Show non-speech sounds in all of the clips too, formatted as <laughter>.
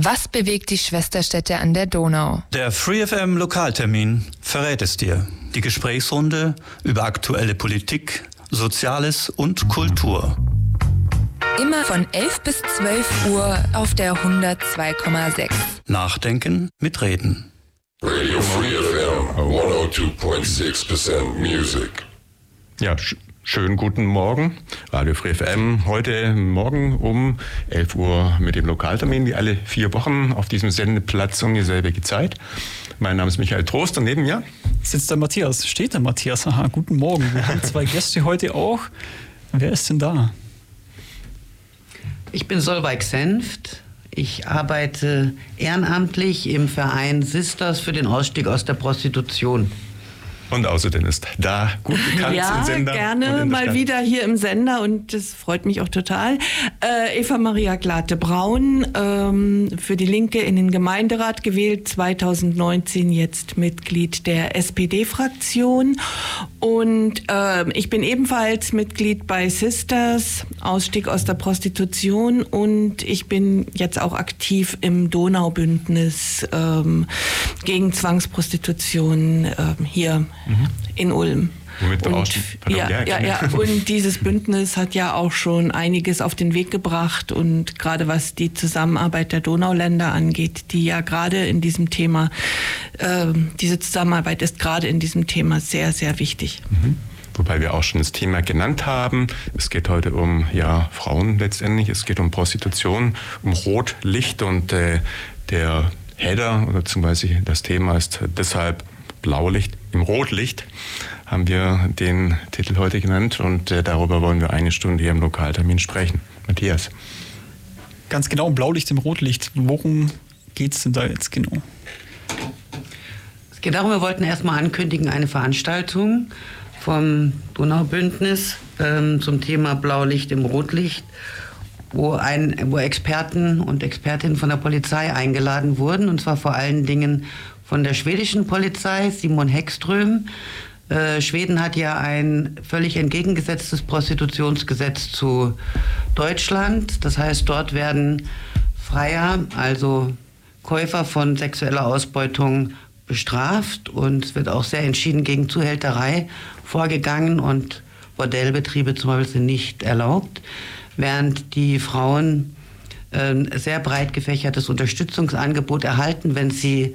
Was bewegt die Schwesterstädte an der Donau? Der FreeFM Lokaltermin verrät es dir. Die Gesprächsrunde über aktuelle Politik, Soziales und Kultur. Immer von 11 bis 12 Uhr auf der 102,6. Nachdenken mit Reden. Radio Free FM 102.6% Music. Ja, Schönen guten Morgen. Radio Free FM heute Morgen um 11 Uhr mit dem Lokaltermin, wie alle vier Wochen auf diesem Sendeplatz um dieselbe Zeit. Mein Name ist Michael Trost und neben mir sitzt der Matthias. Steht der Matthias? Aha, guten Morgen. Wir haben zwei Gäste heute auch. Wer ist denn da? Ich bin Solveig Senft. Ich arbeite ehrenamtlich im Verein Sisters für den Ausstieg aus der Prostitution. Und außerdem ist da gut bekannt ja, im Sender. gerne mal wieder hier im Sender und das freut mich auch total. Äh, Eva Maria Glate-Braun, ähm, für die Linke in den Gemeinderat gewählt, 2019 jetzt Mitglied der SPD-Fraktion. Und äh, ich bin ebenfalls Mitglied bei Sisters, Ausstieg aus der Prostitution und ich bin jetzt auch aktiv im Donaubündnis ähm, gegen Zwangsprostitution äh, hier mhm. in Ulm. Womit wir und, auch schon, ja, ja, ja, und dieses Bündnis hat ja auch schon einiges auf den Weg gebracht und gerade was die Zusammenarbeit der Donauländer angeht, die ja gerade in diesem Thema, äh, diese Zusammenarbeit ist gerade in diesem Thema sehr, sehr wichtig. Mhm. Wobei wir auch schon das Thema genannt haben. Es geht heute um ja, Frauen letztendlich. Es geht um Prostitution, um Rotlicht und äh, der Header oder beziehungsweise das Thema ist deshalb Blaulicht im Rotlicht haben wir den Titel heute genannt und äh, darüber wollen wir eine Stunde hier im Lokaltermin sprechen. Matthias. Ganz genau, Blaulicht im Rotlicht. Worum geht es denn da jetzt genau? Es geht darum, wir wollten erstmal ankündigen, eine Veranstaltung vom Donaubündnis ähm, zum Thema Blaulicht im Rotlicht, wo, ein, wo Experten und Expertinnen von der Polizei eingeladen wurden, und zwar vor allen Dingen von der schwedischen Polizei, Simon Heckström. Äh, Schweden hat ja ein völlig entgegengesetztes Prostitutionsgesetz zu Deutschland. Das heißt, dort werden Freier, also Käufer von sexueller Ausbeutung bestraft und es wird auch sehr entschieden gegen Zuhälterei vorgegangen und Bordellbetriebe zum Beispiel sind nicht erlaubt, während die Frauen ein äh, sehr breit gefächertes Unterstützungsangebot erhalten, wenn sie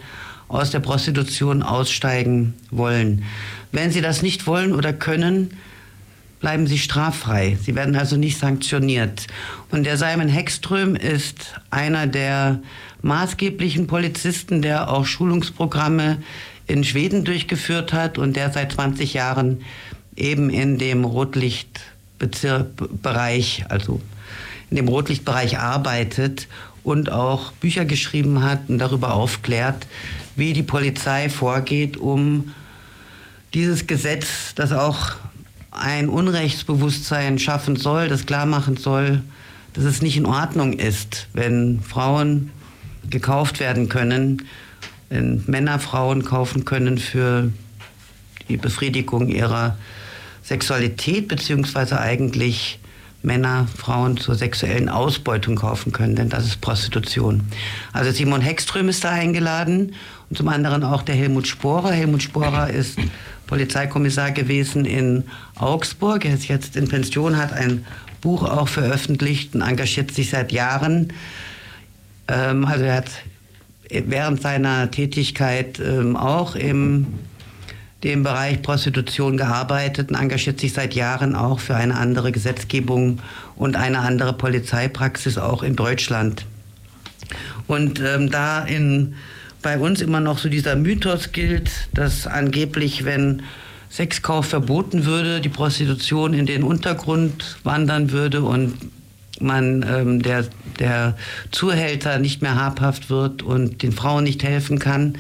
aus der Prostitution aussteigen wollen. Wenn sie das nicht wollen oder können, bleiben sie straffrei. Sie werden also nicht sanktioniert. Und der Simon Heckström ist einer der maßgeblichen Polizisten, der auch Schulungsprogramme in Schweden durchgeführt hat und der seit 20 Jahren eben in dem Rotlichtbereich, also in dem Rotlichtbereich arbeitet und auch Bücher geschrieben hat und darüber aufklärt, wie die Polizei vorgeht, um dieses Gesetz, das auch ein Unrechtsbewusstsein schaffen soll, das klar machen soll, dass es nicht in Ordnung ist, wenn Frauen gekauft werden können, wenn Männer Frauen kaufen können für die Befriedigung ihrer Sexualität, beziehungsweise eigentlich Männer Frauen zur sexuellen Ausbeutung kaufen können, denn das ist Prostitution. Also Simon Heckström ist da eingeladen und zum anderen auch der Helmut Sporer. Helmut Sporer ist Polizeikommissar gewesen in Augsburg. Er ist jetzt in Pension, hat ein Buch auch veröffentlicht und engagiert sich seit Jahren. Ähm, also er hat während seiner Tätigkeit ähm, auch im dem Bereich Prostitution gearbeitet und engagiert sich seit Jahren auch für eine andere Gesetzgebung und eine andere Polizeipraxis auch in Deutschland. Und ähm, da in, bei uns immer noch so dieser Mythos gilt, dass angeblich, wenn Sexkauf verboten würde, die Prostitution in den Untergrund wandern würde und man ähm, der, der Zuhälter nicht mehr habhaft wird und den Frauen nicht helfen kann,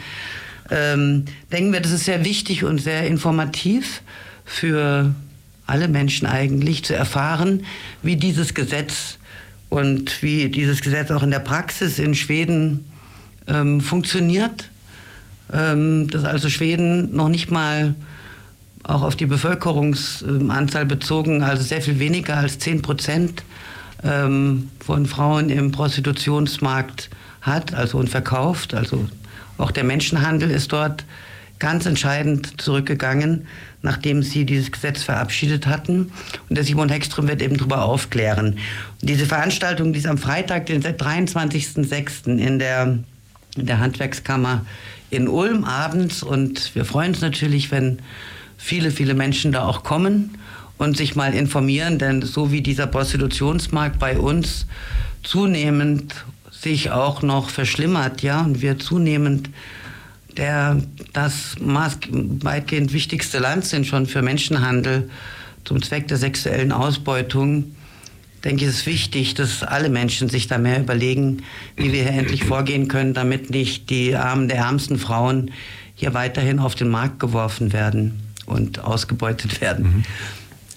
ähm, denken wir, das ist sehr wichtig und sehr informativ für alle Menschen eigentlich zu erfahren, wie dieses Gesetz und wie dieses Gesetz auch in der Praxis in Schweden ähm, funktioniert. Ähm, dass also Schweden noch nicht mal auch auf die Bevölkerungsanzahl bezogen, also sehr viel weniger als 10 Prozent ähm, von Frauen im Prostitutionsmarkt hat, also und verkauft. Also auch der Menschenhandel ist dort ganz entscheidend zurückgegangen, nachdem sie dieses Gesetz verabschiedet hatten. Und der Simon Heckström wird eben darüber aufklären. Und diese Veranstaltung, die ist am Freitag, den 23.06. in der, in der Handwerkskammer in Ulm abends. Und wir freuen uns natürlich, wenn viele, viele Menschen da auch kommen und sich mal informieren, denn so wie dieser Prostitutionsmarkt bei uns zunehmend sich auch noch verschlimmert, ja, und wir zunehmend der das weitgehend wichtigste Land sind schon für Menschenhandel zum Zweck der sexuellen Ausbeutung, denke ich, ist wichtig, dass alle Menschen sich da mehr überlegen, wie wir hier endlich vorgehen können, damit nicht die Armen der ärmsten Frauen hier weiterhin auf den Markt geworfen werden und ausgebeutet werden. Mhm.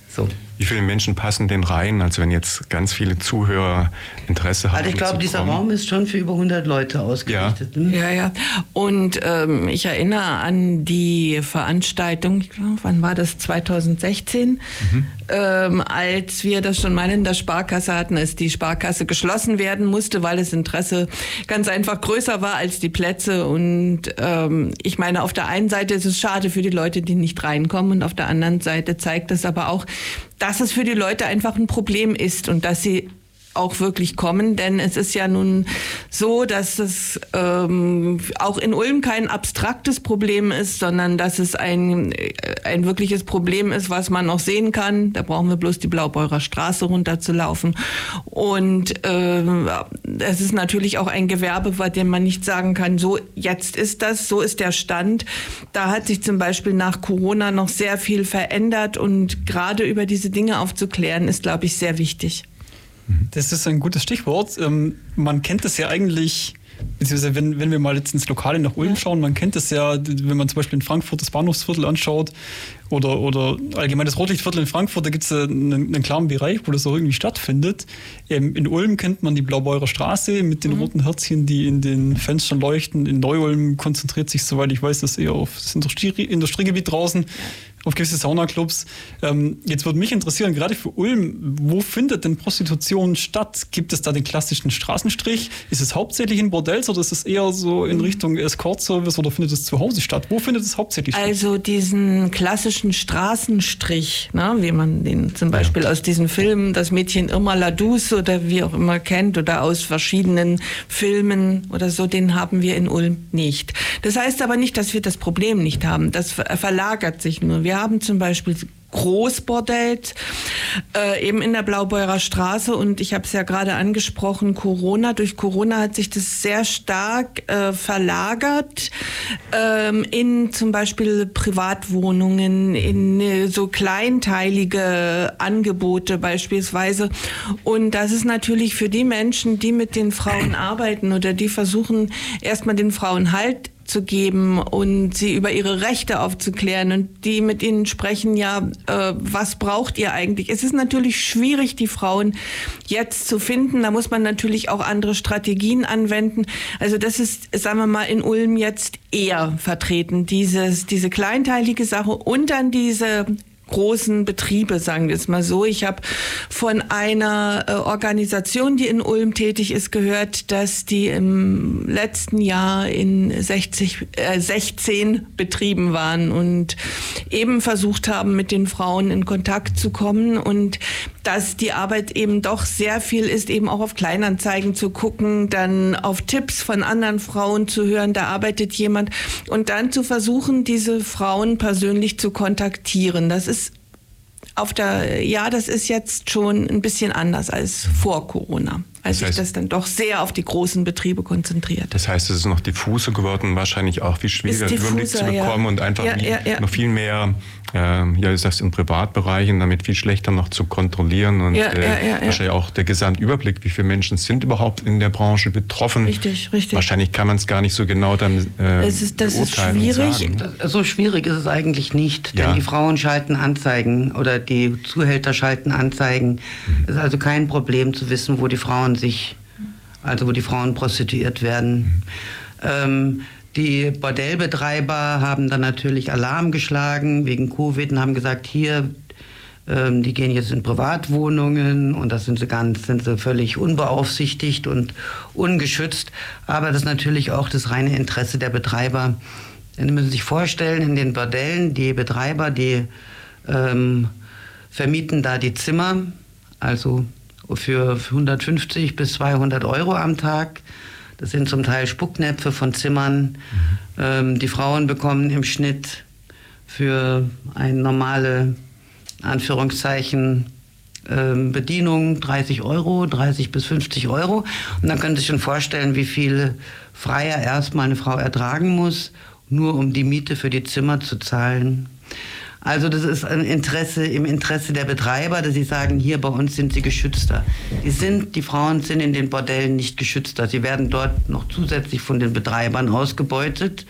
So. Wie viele Menschen passen denn rein? Also wenn jetzt ganz viele Zuhörer Interesse haben. Also ich glaube, dieser Raum ist schon für über 100 Leute ausgerichtet. Ja, hm? ja. ja. Und ähm, ich erinnere an die Veranstaltung, ich glaub, wann war das? 2016, mhm. ähm, als wir das schon mal in der Sparkasse hatten, als die Sparkasse geschlossen werden musste, weil das Interesse ganz einfach größer war als die Plätze. Und ähm, ich meine, auf der einen Seite ist es schade für die Leute, die nicht reinkommen, und auf der anderen Seite zeigt das aber auch, dass es für die Leute einfach ein Problem ist und dass sie auch wirklich kommen, denn es ist ja nun so, dass es ähm, auch in Ulm kein abstraktes Problem ist, sondern dass es ein, äh, ein wirkliches Problem ist, was man auch sehen kann. Da brauchen wir bloß die Blaubeurer Straße runterzulaufen. Und äh, es ist natürlich auch ein Gewerbe, bei dem man nicht sagen kann, so jetzt ist das, so ist der Stand. Da hat sich zum Beispiel nach Corona noch sehr viel verändert und gerade über diese Dinge aufzuklären, ist, glaube ich, sehr wichtig. Das ist ein gutes Stichwort. Ähm, man kennt das ja eigentlich, beziehungsweise wenn, wenn wir mal jetzt ins Lokale nach Ulm schauen, man kennt das ja, wenn man zum Beispiel in Frankfurt das Bahnhofsviertel anschaut oder, oder allgemein das Rotlichtviertel in Frankfurt, da gibt es einen, einen, klaren Bereich, wo das auch irgendwie stattfindet. Ähm, in Ulm kennt man die Blaubeurer Straße mit den mhm. roten Herzchen, die in den Fenstern leuchten. In Neu-Ulm konzentriert sich, soweit ich weiß, das eher auf das Industrie Industriegebiet draußen auf gewisse Saunaclubs. Ähm, jetzt würde mich interessieren, gerade für Ulm, wo findet denn Prostitution statt? Gibt es da den klassischen Straßenstrich? Ist es hauptsächlich in Bordells oder ist es eher so in Richtung Escort-Service oder findet es zu Hause statt? Wo findet es hauptsächlich statt? Also diesen klassischen Straßenstrich, ne, wie man den zum Beispiel ja. aus diesen Filmen, das Mädchen Irma Ladus oder wie auch immer kennt oder aus verschiedenen Filmen oder so, den haben wir in Ulm nicht. Das heißt aber nicht, dass wir das Problem nicht haben. Das verlagert sich nur. Wir haben zum Beispiel Großbordells, äh, eben in der Blaubeurer Straße. Und ich habe es ja gerade angesprochen, Corona. Durch Corona hat sich das sehr stark äh, verlagert ähm, in zum Beispiel Privatwohnungen, in äh, so kleinteilige Angebote beispielsweise. Und das ist natürlich für die Menschen, die mit den Frauen arbeiten oder die versuchen, erstmal den Frauen Halt zu geben und sie über ihre Rechte aufzuklären und die mit ihnen sprechen, ja, äh, was braucht ihr eigentlich? Es ist natürlich schwierig, die Frauen jetzt zu finden. Da muss man natürlich auch andere Strategien anwenden. Also das ist, sagen wir mal, in Ulm jetzt eher vertreten, dieses, diese kleinteilige Sache und dann diese großen Betriebe, sagen wir es mal so. Ich habe von einer äh, Organisation, die in Ulm tätig ist, gehört, dass die im letzten Jahr in 60, äh, 16 Betrieben waren und eben versucht haben, mit den Frauen in Kontakt zu kommen und dass die Arbeit eben doch sehr viel ist, eben auch auf Kleinanzeigen zu gucken, dann auf Tipps von anderen Frauen zu hören, da arbeitet jemand und dann zu versuchen, diese Frauen persönlich zu kontaktieren. Das ist auf der, ja, das ist jetzt schon ein bisschen anders als vor Corona als das heißt, sich das dann doch sehr auf die großen Betriebe konzentriert. Das heißt, es ist noch diffuser geworden, wahrscheinlich auch viel schwieriger diffuser, Überblick zu bekommen ja. und einfach ja, ja, noch viel mehr, äh, ja, ist das in Privatbereichen, damit viel schlechter noch zu kontrollieren und äh, wahrscheinlich auch der Gesamtüberblick, wie viele Menschen sind überhaupt in der Branche betroffen. Richtig, richtig. Wahrscheinlich kann man es gar nicht so genau dann äh, es ist, Das ist schwierig. So schwierig ist es eigentlich nicht, denn die Frauen schalten Anzeigen oder die Zuhälter schalten Anzeigen. Mhm. Es ist also kein Problem zu wissen, wo die Frauen sich, also wo die Frauen prostituiert werden. Ähm, die Bordellbetreiber haben dann natürlich Alarm geschlagen wegen Covid und haben gesagt, hier Ähm, die gehen jetzt in Privatwohnungen und das sind sie ganz, sind sie völlig unbeaufsichtigt und ungeschützt. Aber das ist natürlich auch das reine Interesse der Betreiber. Denn Sie müssen sich vorstellen, in den Bordellen, die Betreiber, die ähm, vermieten da die Zimmer, also für 150 bis 200 Euro am Tag. Das sind zum Teil Spucknäpfe von Zimmern. Mhm. Ähm, die Frauen bekommen im Schnitt für eine normale, Anführungszeichen, ähm, Bedienung 30 Euro, 30 bis 50 Euro. Und dann können Sie sich schon vorstellen, wie viel Freier erstmal eine Frau ertragen muss, nur um die Miete für die Zimmer zu zahlen. Also das ist ein Interesse im Interesse der Betreiber, dass sie sagen, hier bei uns sind sie geschützter. Die sind, die Frauen sind in den Bordellen nicht geschützter. Sie werden dort noch zusätzlich von den Betreibern ausgebeutet,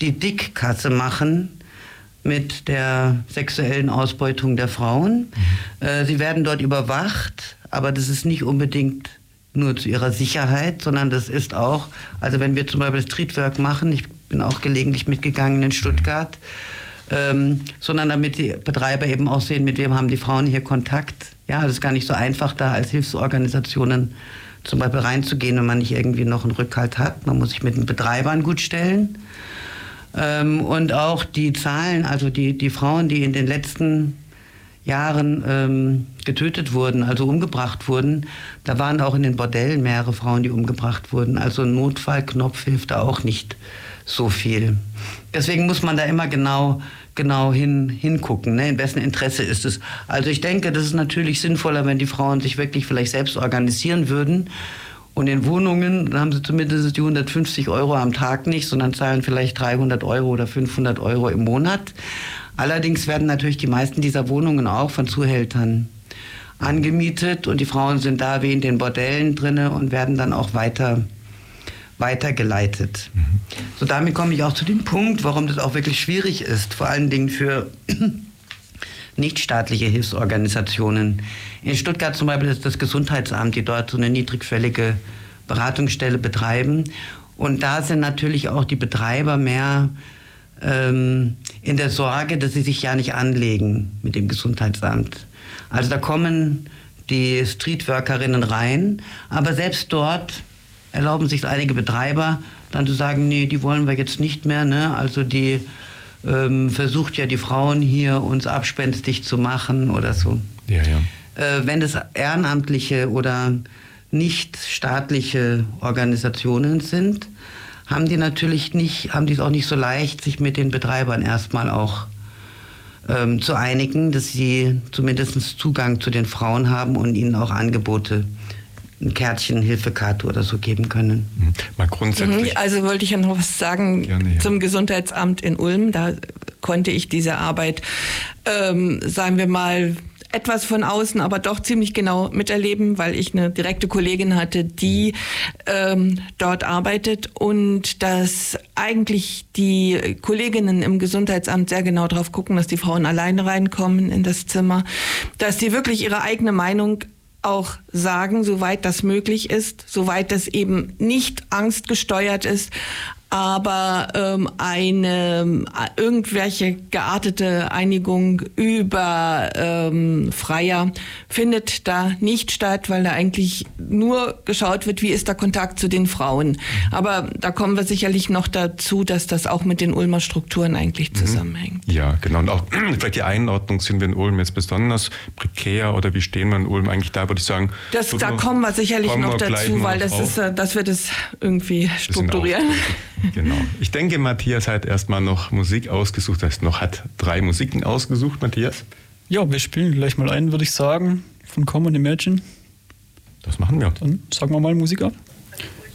die Dickkasse machen mit der sexuellen Ausbeutung der Frauen. Mhm. Äh, sie werden dort überwacht, aber das ist nicht unbedingt nur zu ihrer Sicherheit, sondern das ist auch, also wenn wir zum Beispiel Streetwork machen, ich bin auch gelegentlich mitgegangen in Stuttgart, ähm, sondern damit die Betreiber eben auch sehen, mit wem haben die Frauen hier Kontakt. Ja, das ist gar nicht so einfach, da als Hilfsorganisationen zum Beispiel reinzugehen, wenn man nicht irgendwie noch einen Rückhalt hat. Man muss sich mit den Betreibern gut stellen. Ähm, und auch die Zahlen, also die, die Frauen, die in den letzten Jahren ähm, getötet wurden, also umgebracht wurden, da waren auch in den Bordellen mehrere Frauen, die umgebracht wurden. Also ein Notfallknopf hilft da auch nicht so viel. Deswegen muss man da immer genau, genau hin, hingucken, ne? in wessen Interesse ist es. Also ich denke, das ist natürlich sinnvoller, wenn die Frauen sich wirklich vielleicht selbst organisieren würden. Und in Wohnungen, haben sie zumindest die 150 Euro am Tag nicht, sondern zahlen vielleicht 300 Euro oder 500 Euro im Monat. Allerdings werden natürlich die meisten dieser Wohnungen auch von Zuhältern angemietet und die Frauen sind da wie in den Bordellen drinne und werden dann auch weiter weitergeleitet. Mhm. So damit komme ich auch zu dem Punkt, warum das auch wirklich schwierig ist, vor allen Dingen für <clears throat> nichtstaatliche Hilfsorganisationen. In Stuttgart zum Beispiel ist das Gesundheitsamt, die dort so eine niedrigschwellige Beratungsstelle betreiben. Und da sind natürlich auch die Betreiber mehr ähm, in der Sorge, dass sie sich ja nicht anlegen mit dem Gesundheitsamt. Also da kommen die Streetworkerinnen rein, aber selbst dort erlauben sich einige Betreiber dann zu sagen, nee, die wollen wir jetzt nicht mehr. Ne? Also die ähm, versucht ja die Frauen hier uns abspenstig zu machen oder so. Ja, ja. Äh, wenn es ehrenamtliche oder nicht staatliche Organisationen sind, haben die natürlich nicht, haben die es auch nicht so leicht, sich mit den Betreibern erstmal auch ähm, zu einigen, dass sie zumindest Zugang zu den Frauen haben und ihnen auch Angebote ein Kärtchen, Hilfekarte oder so geben können. Mhm. Mal grundsätzlich. Mhm, also wollte ich ja noch was sagen Gerne, ja. zum Gesundheitsamt in Ulm. Da konnte ich diese Arbeit, ähm, sagen wir mal, etwas von außen, aber doch ziemlich genau miterleben, weil ich eine direkte Kollegin hatte, die ähm, dort arbeitet und dass eigentlich die Kolleginnen im Gesundheitsamt sehr genau darauf gucken, dass die Frauen alleine reinkommen in das Zimmer, dass die wirklich ihre eigene Meinung auch sagen, soweit das möglich ist, soweit das eben nicht angstgesteuert ist, aber ähm, eine äh, irgendwelche geartete Einigung über ähm, Freier findet da nicht statt, weil da eigentlich nur geschaut wird, wie ist der Kontakt zu den Frauen. Aber da kommen wir sicherlich noch dazu, dass das auch mit den Ulmer Strukturen eigentlich mhm. zusammenhängt. Ja, genau. Und auch <clears throat> vielleicht die Einordnung sind wir in Ulm jetzt besonders prekär oder wie stehen wir in Ulm eigentlich da, würde ich sagen. Das, da kommen wir sicherlich noch dazu, weil das ist, äh, dass wir das irgendwie strukturieren. <laughs> Genau. Ich denke, Matthias hat erstmal noch Musik ausgesucht, das heißt noch hat drei Musiken ausgesucht, Matthias. Ja, wir spielen gleich mal ein, würde ich sagen, von Common Imagine. Das machen wir. Dann sagen wir mal Musik ab.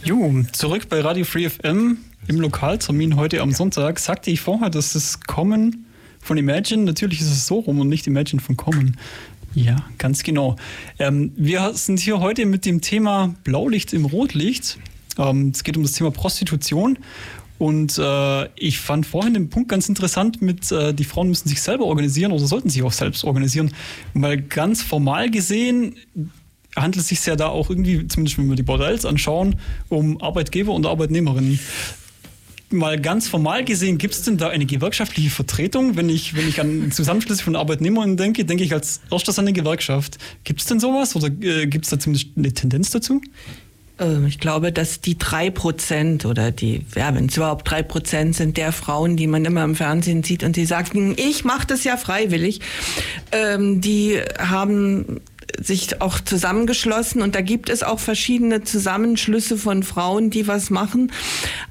Jo, zurück bei Radio Free FM im Lokaltermin heute am Sonntag. Sagte ich vorher, dass das Common von Imagine, natürlich ist es so rum und nicht Imagine von Common. Ja, ganz genau. Ähm, wir sind hier heute mit dem Thema Blaulicht im Rotlicht. Ähm, es geht um das Thema Prostitution. Und äh, ich fand vorhin den Punkt ganz interessant mit, äh, die Frauen müssen sich selber organisieren oder sollten sich auch selbst organisieren. Weil ganz formal gesehen handelt es sich ja da auch irgendwie, zumindest wenn wir die Bordells anschauen, um Arbeitgeber und Arbeitnehmerinnen. mal ganz formal gesehen, gibt es denn da eine gewerkschaftliche Vertretung? Wenn ich, wenn ich an Zusammenschlüsse von Arbeitnehmern denke, denke ich als erstes an eine Gewerkschaft. Gibt es denn sowas oder äh, gibt es da zumindest eine Tendenz dazu? Ähm, ich glaube, dass die drei Prozent oder die, ja, wenn es überhaupt drei Prozent sind der Frauen, die man immer im Fernsehen sieht und die sagen, ich mache das ja freiwillig, ähm, die haben sich auch zusammengeschlossen und da gibt es auch verschiedene Zusammenschlüsse von Frauen, die was machen.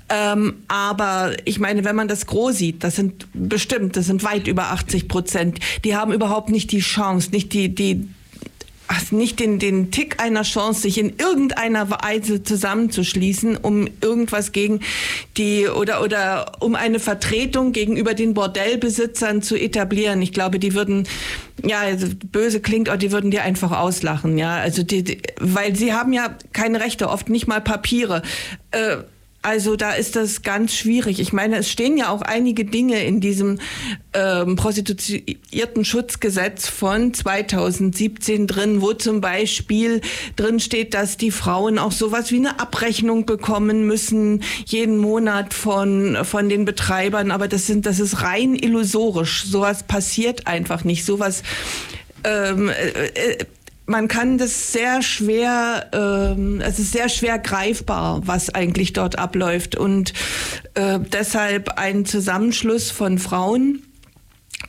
Ähm, aber ich meine, wenn man das groß sieht, das sind bestimmt, das sind weit über 80 Prozent, die haben überhaupt nicht die Chance, nicht die, die, nicht den, den Tick einer Chance, sich in irgendeiner Weise zusammenzuschließen, um irgendwas gegen die oder, oder um eine Vertretung gegenüber den Bordellbesitzern zu etablieren. Ich glaube, die würden, ja, also böse klingt, aber die würden dir einfach auslachen, ja. Also die, die weil sie haben ja keine Rechte, oft nicht mal Papiere. Äh, also da ist das ganz schwierig. Ich meine, es stehen ja auch einige Dinge in diesem ähm, Prostituierten-Schutzgesetz von 2017 drin, wo zum Beispiel drin steht, dass die Frauen auch sowas wie eine Abrechnung bekommen müssen jeden Monat von von den Betreibern. Aber das sind das ist rein illusorisch. Sowas passiert einfach nicht. Sowas ähm, äh, äh man kann das sehr schwer, ähm, es ist sehr schwer greifbar, was eigentlich dort abläuft. Und äh, deshalb ein Zusammenschluss von Frauen.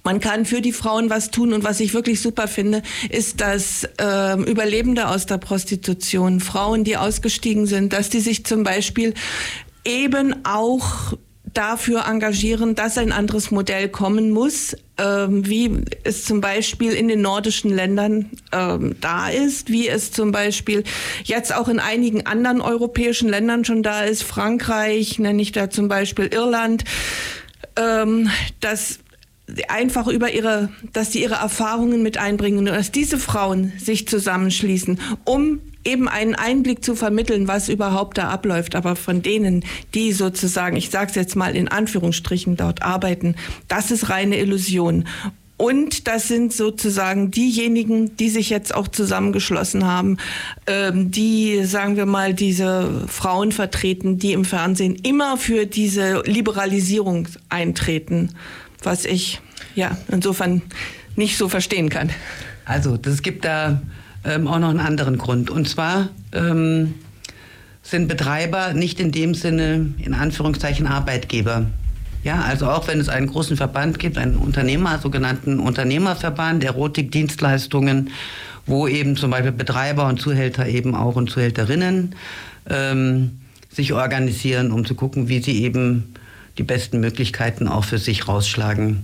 Man kann für die Frauen was tun und was ich wirklich super finde, ist, dass äh, Überlebende aus der Prostitution, Frauen, die ausgestiegen sind, dass die sich zum Beispiel eben auch dafür engagieren, dass ein anderes Modell kommen muss, ähm, wie es zum Beispiel in den nordischen Ländern ähm, da ist, wie es zum Beispiel jetzt auch in einigen anderen europäischen Ländern schon da ist, Frankreich, nenne ich da zum Beispiel Irland, ähm, dass einfach über ihre, dass sie ihre Erfahrungen mit einbringen und dass diese Frauen sich zusammenschließen, um eben einen Einblick zu vermitteln, was überhaupt da abläuft. Aber von denen, die sozusagen, ich sage es jetzt mal in Anführungsstrichen, dort arbeiten, das ist reine Illusion. Und das sind sozusagen diejenigen, die sich jetzt auch zusammengeschlossen haben, ähm, die, sagen wir mal, diese Frauen vertreten, die im Fernsehen immer für diese Liberalisierung eintreten, was ich ja insofern nicht so verstehen kann. Also, das gibt da ähm, auch noch einen anderen Grund. Und zwar ähm, sind Betreiber nicht in dem Sinne, in Anführungszeichen, Arbeitgeber. Ja, also auch wenn es einen großen Verband gibt, einen Unternehmer, sogenannten Unternehmerverband, Erotikdienstleistungen, wo eben zum Beispiel Betreiber und Zuhälter eben auch und Zuhälterinnen ähm, sich organisieren, um zu gucken, wie sie eben die besten Möglichkeiten auch für sich rausschlagen.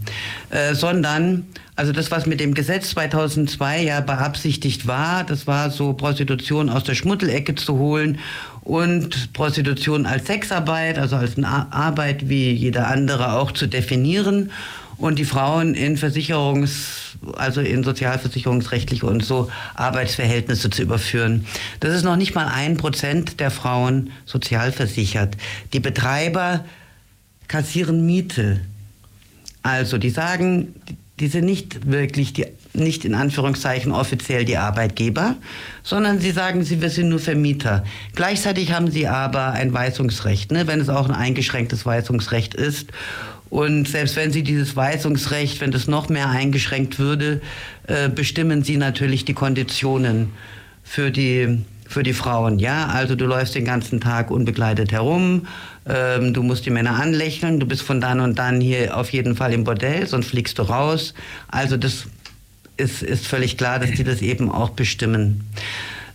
Äh, sondern also das, was mit dem Gesetz 2002 ja beabsichtigt war, das war so Prostitution aus der Schmuddelecke zu holen und Prostitution als Sexarbeit, also als eine Arbeit wie jeder andere auch zu definieren und die Frauen in Versicherungs, also in sozialversicherungsrechtliche und so Arbeitsverhältnisse zu überführen. Das ist noch nicht mal ein Prozent der Frauen sozialversichert. Die Betreiber kassieren Miete. Also die sagen, die sind nicht wirklich die, nicht in Anführungszeichen offiziell die Arbeitgeber, sondern sie sagen, sie wir sind nur Vermieter. Gleichzeitig haben sie aber ein Weisungsrecht, ne, wenn es auch ein eingeschränktes Weisungsrecht ist. Und selbst wenn sie dieses Weisungsrecht, wenn das noch mehr eingeschränkt würde, äh, bestimmen sie natürlich die Konditionen für die für die Frauen. Ja, also du läufst den ganzen Tag unbegleitet herum, ähm, du musst die Männer anlächeln, du bist von dann und dann hier auf jeden Fall im Bordell, sonst fliegst du raus. Also das ist, ist völlig klar, dass die das eben auch bestimmen.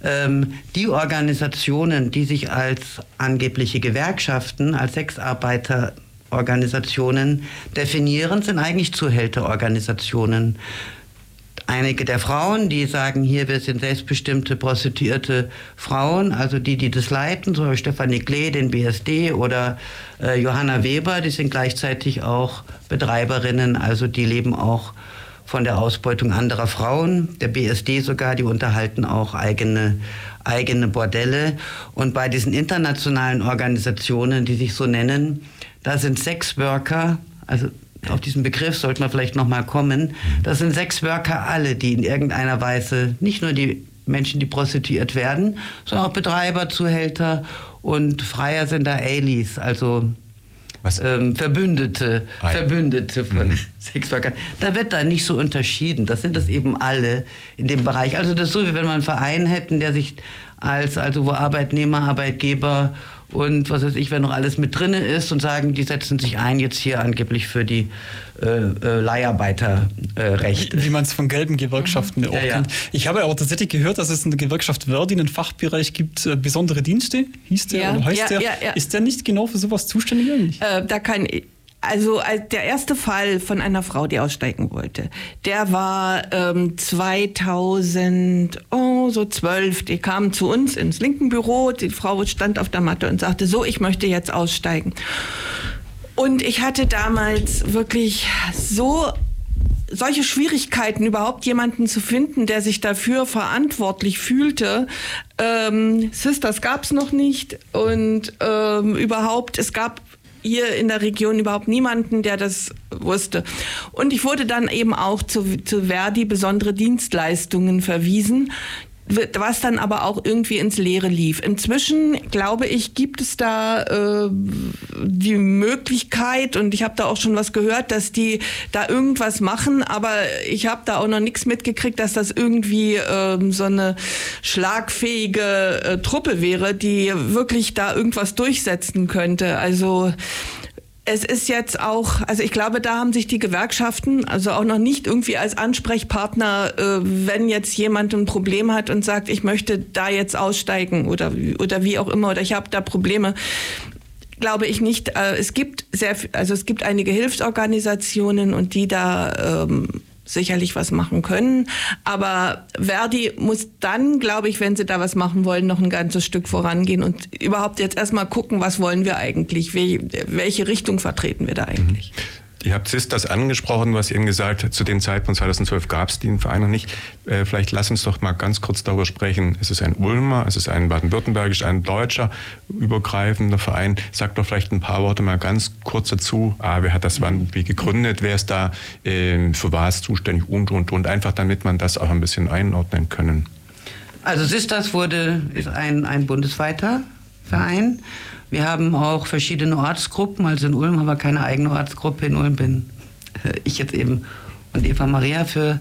Ähm, die Organisationen, die sich als angebliche Gewerkschaften, als Sexarbeiterorganisationen definieren, sind eigentlich Zuhälterorganisationen einige der Frauen, die sagen, hier, wir sind selbstbestimmte prostituierte Frauen, also die, die das leiten, so Stefanie Klee, den BSD oder äh, Johanna Weber, die sind gleichzeitig auch Betreiberinnen, also die leben auch von der Ausbeutung anderer Frauen. Der BSD sogar, die unterhalten auch eigene, eigene Bordelle. Und bei diesen internationalen Organisationen, die sich so nennen, da sind Sexworker, also auf diesen Begriff sollte man vielleicht nochmal kommen. Das sind sechs Worker alle, die in irgendeiner Weise nicht nur die Menschen, die prostituiert werden, sondern auch Betreiber, Zuhälter und Freier sind da Alis, also ähm, Verbündete, Ah, ja. Verbündete von Mhm. <laughs> Sexworkern. Da wird da nicht so unterschieden. Das sind das eben alle in dem Bereich. Also das ist so, wie wenn wir einen Verein hätten, der sich als, also wo Arbeitnehmer, Arbeitgeber und was weiß ich, wenn noch alles mit drinne ist und sagen, die setzen sich ein jetzt hier angeblich für die äh, äh, Leiharbeiterrechte. Wie man es von gelben Gewerkschaften auch Ja, ja. kennt. Ich habe aber tatsächlich gehört, dass es in der Gewerkschaft Verdi einen Fachbereich gibt, äh, besondere Dienste, hieß der Ja, oder heißt ja, der. ja, ja. Ist der nicht genau für sowas zuständig eigentlich? Äh, da kann also als der erste Fall von einer Frau, die aussteigen wollte, der war ähm, 2000, oh, so 12. Die kam zu uns ins linken Büro, die Frau stand auf der Matte und sagte, so, ich möchte jetzt aussteigen. Und ich hatte damals wirklich so solche Schwierigkeiten, überhaupt jemanden zu finden, der sich dafür verantwortlich fühlte. Ähm, Sisters gab es noch nicht und ähm, überhaupt, es gab hier in der Region überhaupt niemanden, der das wusste. Und ich wurde dann eben auch zu, zu Verdi besondere Dienstleistungen verwiesen was dann aber auch irgendwie ins Leere lief. Inzwischen, glaube ich, gibt es da äh, die Möglichkeit, und ich habe da auch schon was gehört, dass die da irgendwas machen, aber ich habe da auch noch nichts mitgekriegt, dass das irgendwie ähm, so eine schlagfähige äh, Truppe wäre, die wirklich da irgendwas durchsetzen könnte. Also es ist jetzt auch, also ich glaube, da haben sich die Gewerkschaften also auch noch nicht irgendwie als Ansprechpartner, äh, wenn jetzt jemand ein Problem hat und sagt, ich möchte da jetzt aussteigen oder, oder wie auch immer oder ich habe da Probleme, glaube ich nicht. Äh, es gibt sehr, also es gibt einige Hilfsorganisationen und die da ähm, sicherlich was machen können. Aber Verdi muss dann, glaube ich, wenn sie da was machen wollen, noch ein ganzes Stück vorangehen und überhaupt jetzt erstmal gucken, was wollen wir eigentlich, Wel welche Richtung vertreten wir da eigentlich. Ihr habt Sisters angesprochen, was eben gesagt zu dem Zeitpunkt 2012 gab es den Verein noch nicht. Äh, vielleicht lass uns doch mal ganz kurz darüber sprechen. Es ist ein Ulmer, es ist ein baden-württembergisch, ein deutscher übergreifender Verein. Sagt doch vielleicht ein paar Worte mal ganz kurz dazu. Ah, wer hat das wann wie gegründet? Wer ist da äh, für was zuständig und, und, und. Einfach damit man das auch ein bisschen einordnen können. Also Sisters wurde, ist ein, ein bundesweiter Verein. Wir haben auch verschiedene Ortsgruppen. Also in Ulm haben wir keine eigene Ortsgruppe. In Ulm bin äh, ich jetzt eben und Eva Maria für,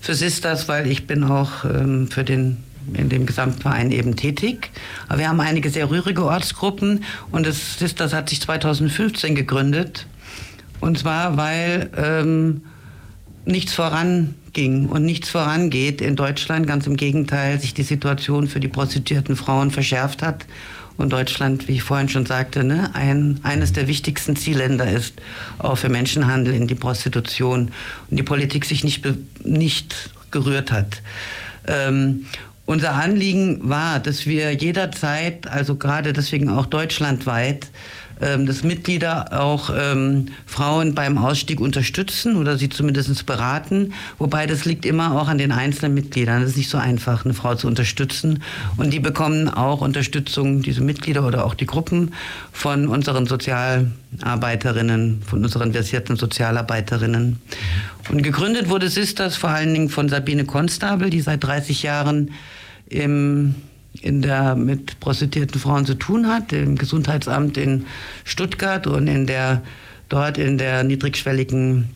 für Sisters, weil ich bin auch ähm, für den in dem Gesamtverein eben tätig. Aber wir haben einige sehr rührige Ortsgruppen und das Sisters hat sich 2015 gegründet. Und zwar, weil ähm, nichts voranging und nichts vorangeht in Deutschland. Ganz im Gegenteil, sich die Situation für die prostituierten Frauen verschärft hat. Und Deutschland, wie ich vorhin schon sagte, ne, ein, eines der wichtigsten Zielländer ist, auch für Menschenhandel in die Prostitution. Und die Politik sich nicht, nicht gerührt hat. Ähm, unser Anliegen war, dass wir jederzeit, also gerade deswegen auch deutschlandweit, dass Mitglieder auch ähm, Frauen beim Ausstieg unterstützen oder sie zumindest beraten. Wobei das liegt immer auch an den einzelnen Mitgliedern. Es ist nicht so einfach, eine Frau zu unterstützen. Und die bekommen auch Unterstützung, diese Mitglieder oder auch die Gruppen von unseren Sozialarbeiterinnen, von unseren versierten Sozialarbeiterinnen. Und gegründet wurde Sisters vor allen Dingen von Sabine Konstabel, die seit 30 Jahren im in der mit prostituierten Frauen zu tun hat, im Gesundheitsamt in Stuttgart und in der dort in der niedrigschwelligen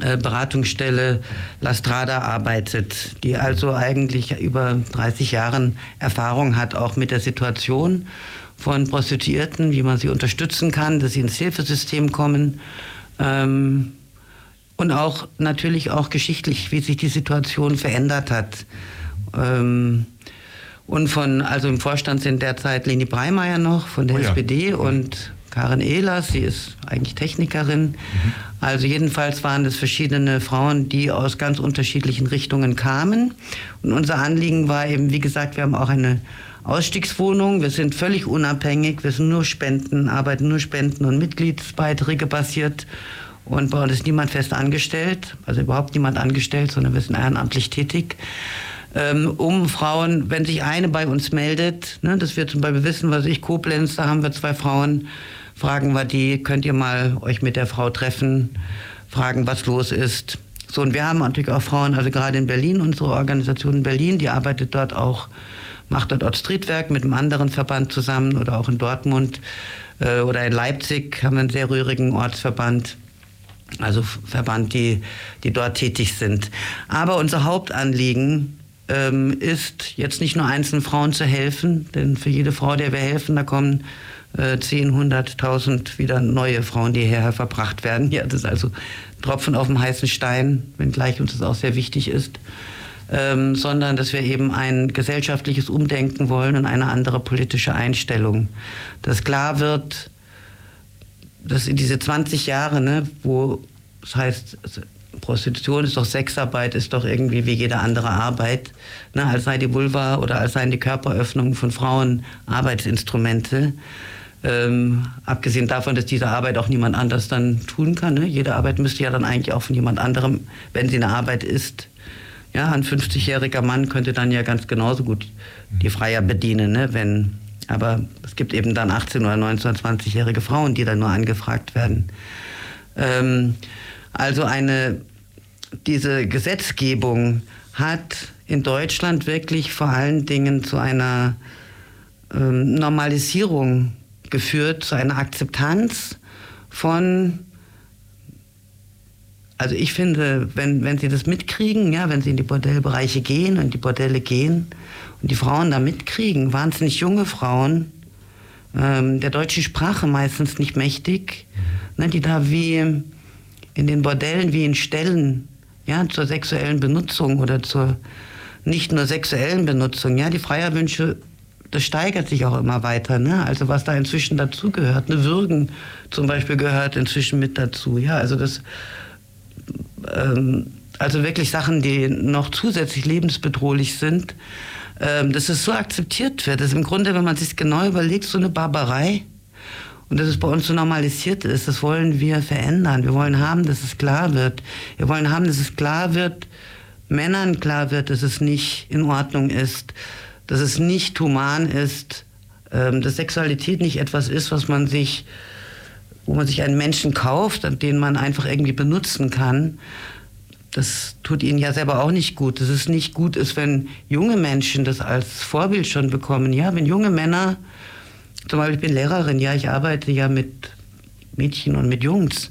äh, Beratungsstelle La Strada arbeitet, die also eigentlich über 30 Jahren Erfahrung hat, auch mit der Situation von Prostituierten, wie man sie unterstützen kann, dass sie ins Hilfesystem kommen. Ähm, und auch natürlich auch geschichtlich, wie sich die Situation verändert hat. Ähm, und von, also im Vorstand sind derzeit Leni Breimeyer noch von der Oh ja. SPD und Karin Ehlers, sie ist eigentlich Technikerin. Also jedenfalls waren es verschiedene Frauen, die aus ganz unterschiedlichen Richtungen kamen. Und unser Anliegen war eben, wie gesagt, wir haben auch eine Ausstiegswohnung. Wir sind völlig unabhängig. Wir sind nur Spenden, arbeiten nur Spenden und Mitgliedsbeiträge basiert. Und bei uns ist niemand fest angestellt, also überhaupt niemand angestellt, sondern wir sind ehrenamtlich tätig um Frauen, wenn sich eine bei uns meldet, ne, dass wir zum Beispiel wissen, was ich, Koblenz, da haben wir zwei Frauen, fragen wir die, könnt ihr mal euch mit der Frau treffen, fragen, was los ist. So, und wir haben natürlich auch Frauen, also gerade in Berlin, unsere Organisation in Berlin, die arbeitet dort auch, macht dort Streetwerk mit einem anderen Verband zusammen oder auch in Dortmund. Äh, oder in Leipzig haben wir einen sehr rührigen Ortsverband. Also Verband, die, die dort tätig sind. Aber unser Hauptanliegen ähm, ist jetzt nicht nur einzelnen Frauen zu helfen, denn für jede Frau, der wir helfen, da kommen äh, 10, 100.000 wieder neue Frauen, die hierher verbracht werden. Ja, das ist also Tropfen auf dem heißen Stein, wenngleich uns das auch sehr wichtig ist. Ähm, sondern dass wir eben ein gesellschaftliches Umdenken wollen und eine andere politische Einstellung. Dass klar wird, dass in diese 20 Jahre, ne, wo das heißt, Prostitution ist doch Sexarbeit, ist doch irgendwie wie jede andere Arbeit, ne, als sei die Vulva oder als seien die Körperöffnungen von Frauen Arbeitsinstrumente. Ähm, abgesehen davon, dass diese Arbeit auch niemand anders dann tun kann. Ne? Jede Arbeit müsste ja dann eigentlich auch von jemand anderem, wenn sie eine Arbeit ist. Ja, ein 50-jähriger Mann könnte dann ja ganz genauso gut die Freier bedienen, ne? wenn aber es gibt eben dann 18 oder 19, 20-jährige Frauen, die dann nur angefragt werden. Ähm, also eine, diese Gesetzgebung hat in Deutschland wirklich vor allen Dingen zu einer ähm, Normalisierung geführt, zu einer Akzeptanz von also ich finde, wenn, wenn sie das mitkriegen, ja, wenn sie in die Bordellbereiche gehen und die Bordelle gehen, und die Frauen da mitkriegen, wahnsinnig junge Frauen, ähm, der deutschen Sprache meistens nicht mächtig, ne, die da wie in den Bordellen, wie in Stellen, ja, zur sexuellen Benutzung oder zur nicht nur sexuellen Benutzung, ja, die Freierwünsche, das steigert sich auch immer weiter, ne? Also was da inzwischen dazugehört, eine Würgen zum Beispiel gehört inzwischen mit dazu, ja, also das, ähm, also wirklich Sachen, die noch zusätzlich lebensbedrohlich sind, ähm, dass es so akzeptiert wird. Das ist im Grunde, wenn man sich genau überlegt, so eine Barbarei. Und dass es bei uns so normalisiert ist, das wollen wir verändern. Wir wollen haben, dass es klar wird. Wir wollen haben, dass es klar wird, Männern klar wird, dass es nicht in Ordnung ist, dass es nicht human ist, ähm, dass Sexualität nicht etwas ist, was man sich, wo man sich einen Menschen kauft, den man einfach irgendwie benutzen kann, das tut ihnen ja selber auch nicht gut. Dass es nicht gut ist, wenn junge Menschen das als Vorbild schon bekommen. Ja, wenn junge Männer, zum Beispiel ich bin Lehrerin, ja, ich arbeite ja mit Mädchen und mit Jungs.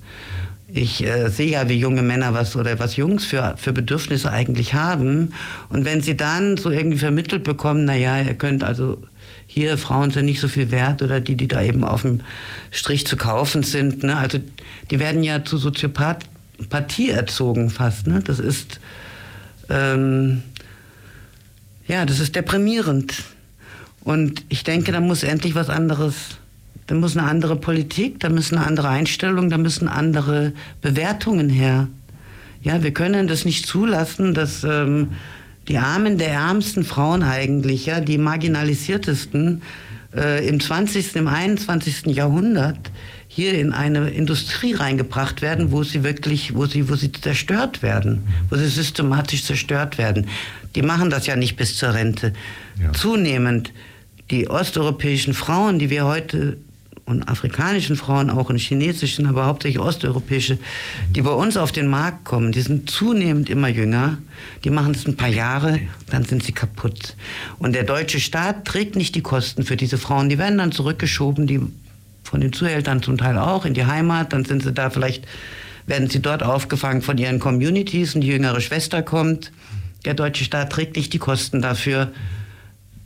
Ich äh, sehe ja, wie junge Männer was oder was Jungs für, für Bedürfnisse eigentlich haben. Und wenn sie dann so irgendwie vermittelt bekommen, naja, ihr könnt also hier, Frauen sind nicht so viel wert oder die, die da eben auf dem Strich zu kaufen sind. Ne? Also die werden ja zu Soziopath Partie erzogen fast. Ne? Das ist ähm, ja, das ist deprimierend. Und ich denke, da muss endlich was anderes, da muss eine andere Politik, da müssen eine andere Einstellung, da müssen andere Bewertungen her. Ja, wir können das nicht zulassen, dass ähm, die Armen der ärmsten Frauen eigentlich, ja, die marginalisiertesten äh, im 20., im 21. Jahrhundert hier in eine Industrie reingebracht werden, wo sie wirklich, wo sie, wo sie zerstört werden, wo sie systematisch zerstört werden. Die machen das ja nicht bis zur Rente. Ja. Zunehmend die osteuropäischen Frauen, die wir heute und afrikanischen Frauen auch und chinesischen, aber hauptsächlich osteuropäische, die bei uns auf den Markt kommen, die sind zunehmend immer jünger. Die machen das ein paar Jahre, dann sind sie kaputt. Und der deutsche Staat trägt nicht die Kosten für diese Frauen. Die werden dann zurückgeschoben, die von den Zuhältern zum Teil auch in die Heimat. Dann sind sie da vielleicht, werden sie dort aufgefangen von ihren Communities und die jüngere Schwester kommt. Der deutsche Staat trägt nicht die Kosten dafür,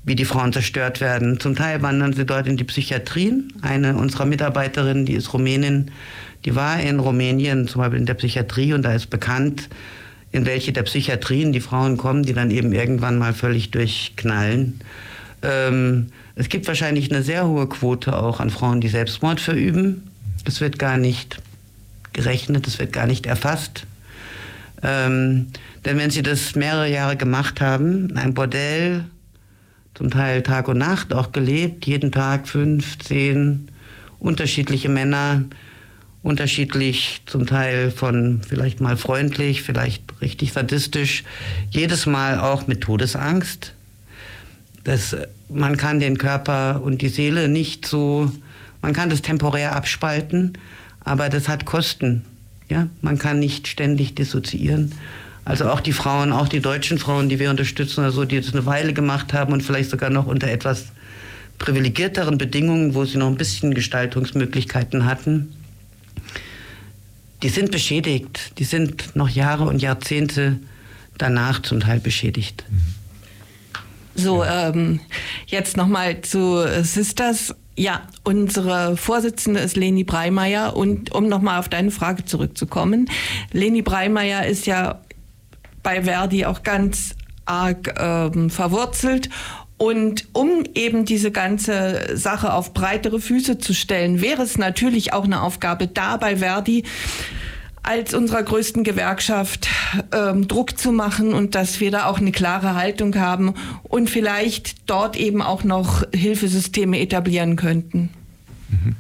wie die Frauen zerstört werden. Zum Teil wandern sie dort in die Psychiatrien. Eine unserer Mitarbeiterinnen, die ist Rumänin, die war in Rumänien zum Beispiel in der Psychiatrie und da ist bekannt, in welche der Psychiatrien die Frauen kommen, die dann eben irgendwann mal völlig durchknallen. Ähm, es gibt wahrscheinlich eine sehr hohe Quote auch an Frauen, die Selbstmord verüben. Das wird gar nicht gerechnet, das wird gar nicht erfasst. Ähm, denn wenn sie das mehrere Jahre gemacht haben, ein Bordell, zum Teil Tag und Nacht auch gelebt, jeden Tag fünf, zehn unterschiedliche Männer, unterschiedlich, zum Teil von vielleicht mal freundlich, vielleicht richtig sadistisch, jedes Mal auch mit Todesangst. Das man kann den Körper und die Seele nicht so, man kann das temporär abspalten, aber das hat Kosten. Ja, man kann nicht ständig dissoziieren. Also auch die Frauen, auch die deutschen Frauen, die wir unterstützen, also die das eine Weile gemacht haben und vielleicht sogar noch unter etwas privilegierteren Bedingungen, wo sie noch ein bisschen Gestaltungsmöglichkeiten hatten, die sind beschädigt. Die sind noch Jahre und Jahrzehnte danach zum Teil beschädigt. So, ähm, jetzt nochmal zu Sisters. Ja, unsere Vorsitzende ist Leni Breimeyer und um nochmal auf deine Frage zurückzukommen, Leni Breimeyer ist ja bei Verdi auch ganz arg ähm, verwurzelt und um eben diese ganze Sache auf breitere Füße zu stellen, wäre es natürlich auch eine Aufgabe da bei Verdi, als unserer größten Gewerkschaft ähm, Druck zu machen und dass wir da auch eine klare Haltung haben und vielleicht dort eben auch noch Hilfesysteme etablieren könnten. Mhm.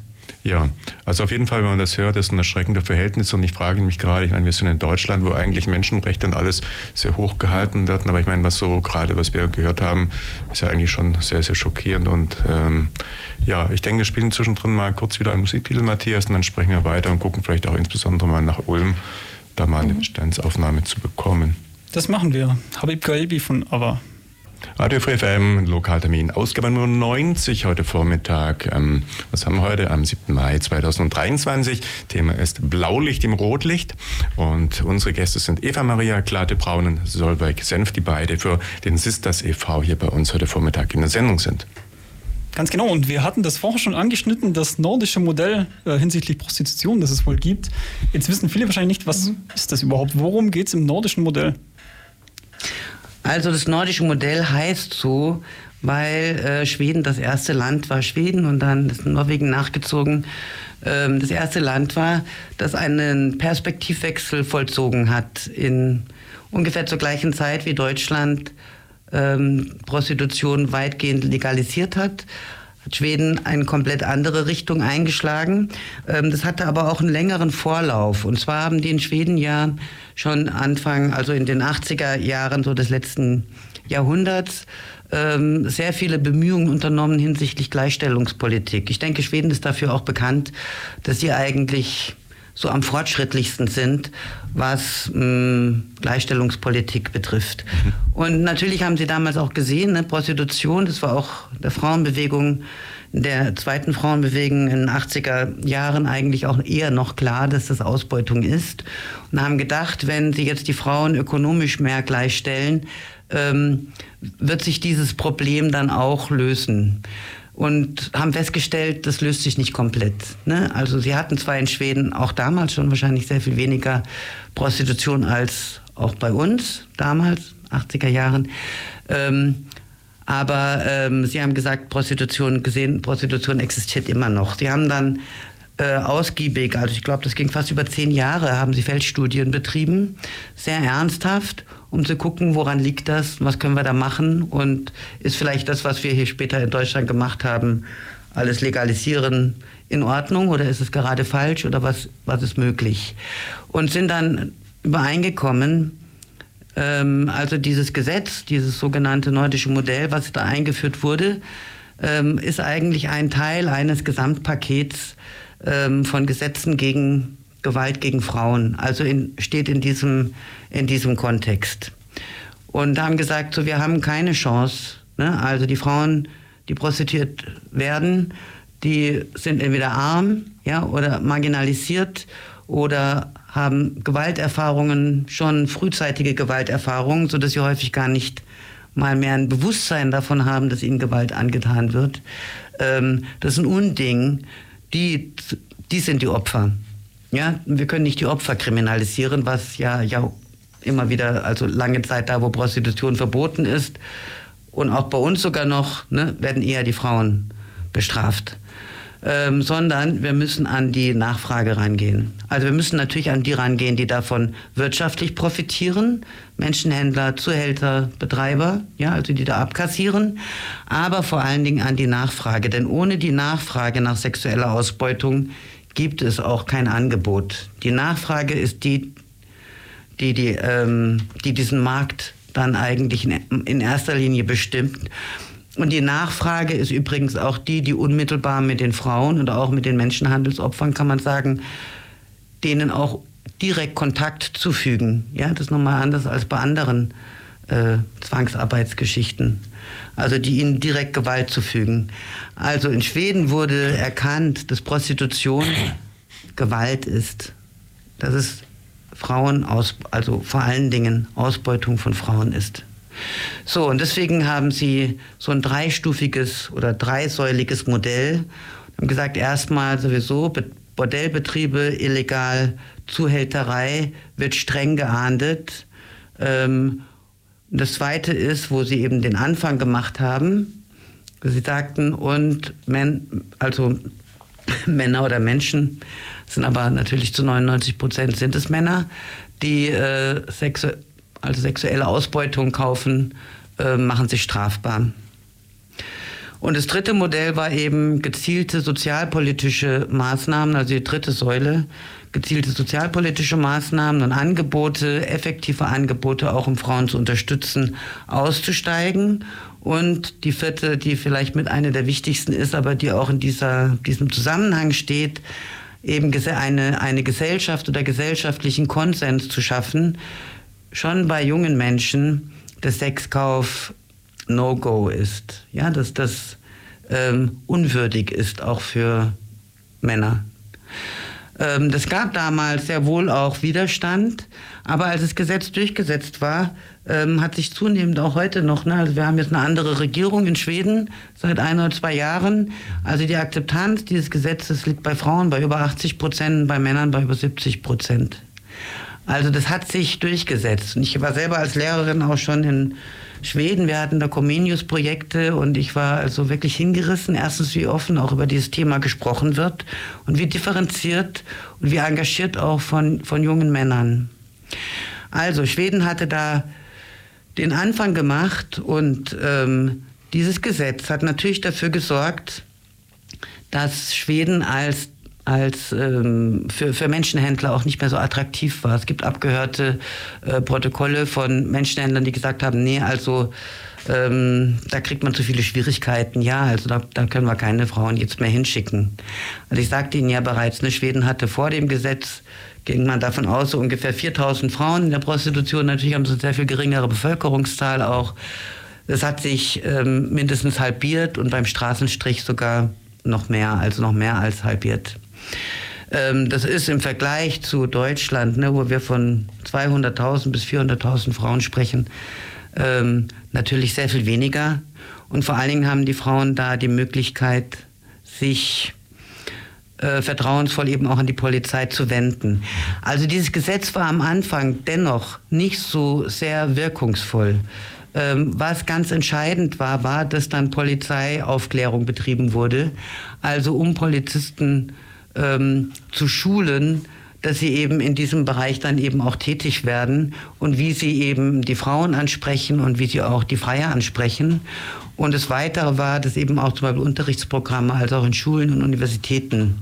Ja, also auf jeden Fall, wenn man das hört, ist ein erschreckender Verhältnis. Und ich frage mich gerade, ich meine, wir sind in Deutschland, wo eigentlich Menschenrechte und alles sehr hoch gehalten werden. Aber ich meine, was so gerade, was wir gehört haben, ist ja eigentlich schon sehr, sehr schockierend. Und ähm, ja, ich denke, wir spielen zwischendrin mal kurz wieder ein Musiktitel, Matthias, und dann sprechen wir weiter und gucken vielleicht auch insbesondere mal nach Ulm, da mal eine mhm. Bestandsaufnahme zu bekommen. Das machen wir. Habib Galbi von Ava. Radio Free FM, Lokaltermin, Ausgabe Nummer 90 heute Vormittag. Ähm, was haben wir heute? Am 7. Mai 2023. Thema ist Blaulicht im Rotlicht. Und unsere Gäste sind Eva Maria Klate-Braun und Solveig Senf, die beide für den Sisters e.V. hier bei uns heute Vormittag in der Sendung sind. Ganz genau. Und wir hatten das vorher schon angeschnitten, das nordische Modell äh, hinsichtlich Prostitution, das es wohl gibt. Jetzt wissen viele wahrscheinlich nicht, was mhm. ist das überhaupt? Worum geht es im nordischen Modell? Also das nordische Modell heißt so, weil äh, Schweden das erste Land war, Schweden und dann ist Norwegen nachgezogen, ähm, das erste Land war, das einen Perspektivwechsel vollzogen hat in ungefähr zur gleichen Zeit wie Deutschland ähm, Prostitution weitgehend legalisiert hat hat Schweden eine komplett andere Richtung eingeschlagen. Ähm, das hatte aber auch einen längeren Vorlauf. Und zwar haben die in Schweden ja schon Anfang, also in den 80er Jahren so des letzten Jahrhunderts, ähm, sehr viele Bemühungen unternommen hinsichtlich Gleichstellungspolitik. Ich denke, Schweden ist dafür auch bekannt, dass sie eigentlich so am fortschrittlichsten sind, was mh, hm, Gleichstellungspolitik betrifft. Mhm. Und natürlich haben sie damals auch gesehen, ne, Prostitution, das war auch der Frauenbewegung, der zweiten Frauenbewegung in den 80er Jahren eigentlich auch eher noch klar, dass das Ausbeutung ist. Und haben gedacht, wenn sie jetzt die Frauen ökonomisch mehr gleichstellen, ähm, wird sich dieses Problem dann auch lösen und haben festgestellt, das löst sich nicht komplett. Ne? Also sie hatten zwar in Schweden auch damals schon wahrscheinlich sehr viel weniger Prostitution als auch bei uns damals, 80er Jahren. Ähm, aber ähm, sie haben gesagt, Prostitution gesehen, Prostitution existiert immer noch. Sie haben dann äh, ausgiebig, also ich glaube, das ging fast über zehn Jahre, haben sie Feldstudien betrieben, sehr ernsthaft, um zu gucken, woran liegt das, was können wir da machen und ist vielleicht das, was wir hier später in Deutschland gemacht haben, alles legalisieren in Ordnung oder ist es gerade falsch oder was, was ist möglich? Und sind dann übereingekommen, ähm, also dieses Gesetz, dieses sogenannte nordische Modell, was da eingeführt wurde, ähm, ist eigentlich ein Teil eines Gesamtpakets ähm, von Gesetzen gegen Gewalt gegen Frauen. Also in, steht in diesem, in diesem Kontext. Und haben gesagt, so, wir haben keine Chance. Ne? Also die Frauen, die prostituiert werden, die sind entweder arm ja, oder marginalisiert oder haben Gewalterfahrungen, schon frühzeitige Gewalterfahrungen, sodass sie häufig gar nicht mal mehr ein Bewusstsein davon haben, dass ihnen Gewalt angetan wird. Ähm, das ist ein Unding die, die sind die Opfer. Ja, wir können nicht die Opfer kriminalisieren, was ja, ja immer wieder, also lange Zeit da, wo Prostitution verboten ist. Und auch bei uns sogar noch, ne, werden eher die Frauen bestraft ähm, sondern wir müssen an die Nachfrage rangehen. Also wir müssen natürlich an die rangehen, die davon wirtschaftlich profitieren, Menschenhändler, Zuhälter, Betreiber, ja, also die da abkassieren, aber vor allen Dingen an die Nachfrage, denn ohne die Nachfrage nach sexueller Ausbeutung gibt es auch kein Angebot. Die Nachfrage ist die, die, die, ähm, die diesen Markt dann eigentlich in, erster Linie bestimmt. Und die Nachfrage ist übrigens auch die, die unmittelbar mit den Frauen und auch mit den Menschenhandelsopfern, kann man sagen, denen auch direkt Kontakt zufügen. Ja, das ist nochmal anders als bei anderen äh, Zwangsarbeitsgeschichten, also die ihnen direkt Gewalt zufügen. Also in Schweden wurde erkannt, dass Prostitution Gewalt ist. Dass es Frauen aus, also vor allen Dingen Ausbeutung von Frauen ist. So, und deswegen haben sie so ein dreistufiges oder dreisäuliges Modell. Haben gesagt, erstmal sowieso Bordellbetriebe illegal, Zuhälterei wird streng geahndet. Ähm, das zweite ist, wo sie eben den Anfang gemacht haben. Sie sagten, und men, also <laughs> Männer oder Menschen, sind aber natürlich zu 99 Prozent sind es Männer, die äh, sexu also sexuelle Ausbeutung kaufen, äh, machen sich strafbar. Und das dritte Modell war eben gezielte sozialpolitische Maßnahmen, also die dritte Säule, gezielte sozialpolitische Maßnahmen und Angebote, effektive Angebote auch um Frauen zu unterstützen, auszusteigen. Und die vierte, die vielleicht mit einer der wichtigsten ist, aber die auch in dieser, diesem Zusammenhang steht, eben eine, eine Gesellschaft oder gesellschaftlichen Konsens zu schaffen, schon bei jungen Menschen, dass Sexkauf No-Go ist. Ja, dass das ähm, unwürdig ist, auch für Männer. Ähm, das gab damals sehr wohl auch Widerstand, aber als das Gesetz durchgesetzt war, ähm, hat sich zunehmend auch heute noch, ne, also wir haben jetzt eine andere Regierung in Schweden seit ein oder zwei Jahren, also die Akzeptanz dieses Gesetzes liegt bei Frauen bei über 80 Prozent, bei Männern bei über 70 Prozent. Also das hat sich durchgesetzt. Und ich war selber als Lehrerin auch schon in Schweden. Wir hatten da Comenius-Projekte und ich war also wirklich hingerissen. Erstens, wie offen auch über dieses Thema gesprochen wird und wie differenziert und wie engagiert auch von, von jungen Männern. Also, Schweden hatte da den Anfang gemacht und ähm, dieses Gesetz hat natürlich dafür gesorgt, dass Schweden als als ähm, für, für Menschenhändler auch nicht mehr so attraktiv war. Es gibt abgehörte äh, Protokolle von Menschenhändlern, die gesagt haben, nee, also ähm, da kriegt man zu viele Schwierigkeiten. Ja, also da, da können wir keine Frauen jetzt mehr hinschicken. Also ich sagte Ihnen ja bereits, ne, Schweden hatte vor dem Gesetz ging man davon aus, so ungefähr 4000 Frauen in der Prostitution. Natürlich haben sie eine sehr viel geringere Bevölkerungszahl auch. Das hat sich ähm, mindestens halbiert und beim Straßenstrich sogar noch mehr, also noch mehr als halbiert. Ähm, das ist im Vergleich zu Deutschland, ne, wo wir von 200.000 bis 400.000 Frauen sprechen, ähm, natürlich sehr viel weniger. Und vor allen Dingen haben die Frauen da die Möglichkeit, sich äh, vertrauensvoll eben auch an die Polizei zu wenden. Also dieses Gesetz war am Anfang dennoch nicht so sehr wirkungsvoll. Ähm, was ganz entscheidend war, war, dass dann Polizeiaufklärung betrieben wurde, also um Polizisten ähm, zu schulen, dass sie eben in diesem Bereich dann eben auch tätig werden und wie sie eben die Frauen ansprechen und wie sie auch die Freier ansprechen. Und das Weitere war, dass eben auch zum Beispiel Unterrichtsprogramme, also auch in Schulen und Universitäten,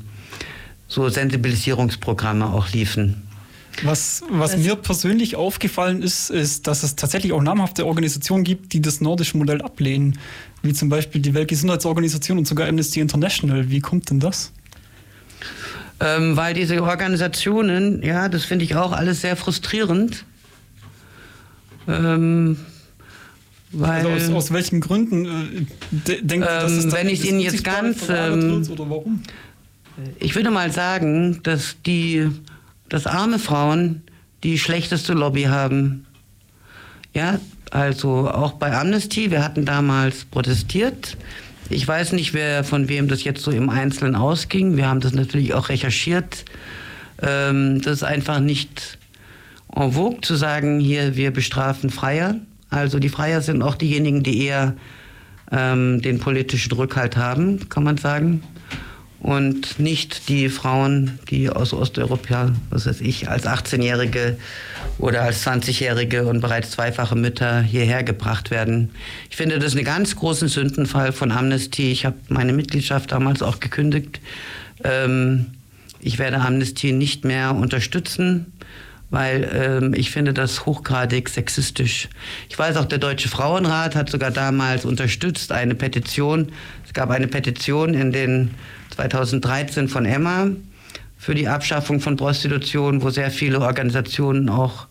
so Sensibilisierungsprogramme auch liefen. Was, was mir persönlich aufgefallen ist, ist, dass es tatsächlich auch namhafte Organisationen gibt, die das nordische Modell ablehnen, wie zum Beispiel die Weltgesundheitsorganisation und sogar Amnesty International. Wie kommt denn das? Ähm, weil diese Organisationen, ja, das finde ich auch alles sehr frustrierend. Ähm, weil, also aus, aus, welchen Gründen äh, denken Sie, dass es ähm, Wenn ich Ihnen jetzt ganz... Ähm, oder warum? Ich würde mal sagen, dass die, dass arme Frauen die schlechteste Lobby haben. Ja, also auch bei Amnesty, wir hatten damals protestiert. Ich weiß nicht, wer von wem das jetzt so im Einzelnen ausging. Wir haben das natürlich auch recherchiert. Ähm, das ist einfach nicht en vogue zu sagen, hier, wir bestrafen Freier. Also die Freier sind auch diejenigen, die eher ähm, den politischen Rückhalt haben, kann man sagen und nicht die Frauen, die aus Osteuropa, was weiß ich, als 18-Jährige oder als 20-Jährige und bereits zweifache Mütter hierher gebracht werden. Ich finde das einen ganz großen Sündenfall von Amnesty. Ich habe meine Mitgliedschaft damals auch gekündigt. Ähm, ich werde Amnesty nicht mehr unterstützen, weil ähm, ich finde das hochgradig sexistisch. Ich weiß auch, der Deutsche Frauenrat hat sogar damals unterstützt eine Petition. Es gab eine Petition in den 2013 von Emma für die Abschaffung von Prostitution, wo sehr viele Organisationen auch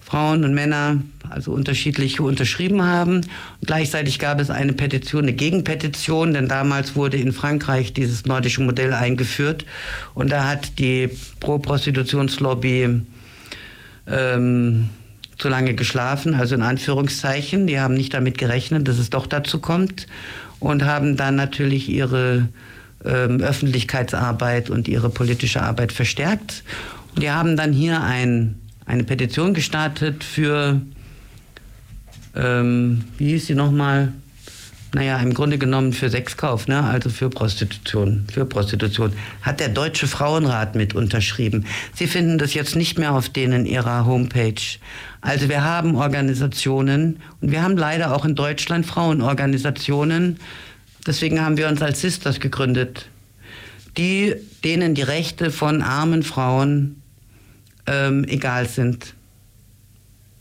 Frauen und Männer, also unterschiedliche, unterschrieben haben. Und gleichzeitig gab es eine Petition, eine Gegenpetition, denn damals wurde in Frankreich dieses nordische Modell eingeführt. Und da hat die Pro-Prostitutionslobby ähm, zu lange geschlafen, also in Anführungszeichen. Die haben nicht damit gerechnet, dass es doch dazu kommt und haben dann natürlich ihre ähm, Öffentlichkeitsarbeit und ihre politische Arbeit verstärkt. Und die haben dann hier ein eine Petition gestartet für, ähm, wie hieß sie nochmal? Naja, im Grunde genommen für Sexkauf, ne? also für Prostitution. Für Prostitution. Hat der Deutsche Frauenrat mit unterschrieben. Sie finden das jetzt nicht mehr auf denen ihrer Homepage. Also wir haben Organisationen und wir haben leider auch in Deutschland Frauenorganisationen. Deswegen haben wir uns als Sisters gegründet, die denen die Rechte von armen Frauen ähm, egal sind.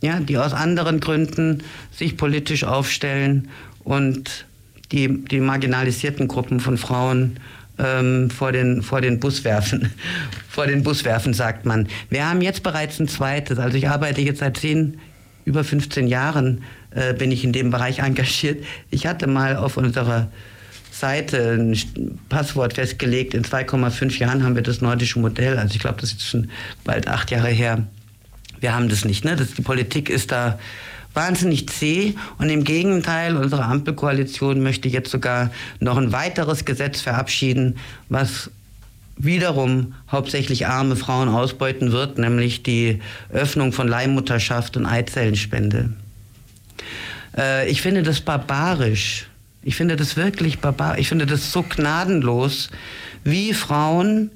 Ja, die aus anderen Gründen sich politisch aufstellen und die, die marginalisierten Gruppen von Frauen ähm, vor, den, vor den Bus werfen. <laughs> vor den Bus werfen, sagt man. Wir haben jetzt bereits ein zweites. Also ich arbeite jetzt seit zehn, über 15 Jahren äh, bin ich in dem Bereich <laughs> engagiert. Ich hatte mal auf unserer Seite ein Passwort festgelegt. In 2,5 Jahren haben wir das nordische Modell. Also ich glaube, das ist schon bald acht Jahre her. Wir haben das nicht. Ne? Das, die Politik ist da wahnsinnig zäh und im Gegenteil, unsere Ampelkoalition möchte jetzt sogar noch ein weiteres Gesetz verabschieden, was wiederum hauptsächlich arme Frauen ausbeuten wird, nämlich die Öffnung von Leihmutterschaft und Eizellenspende. Äh, ich finde das barbarisch, ich finde das wirklich barbar. Ich finde das so gnadenlos, wie Frauen,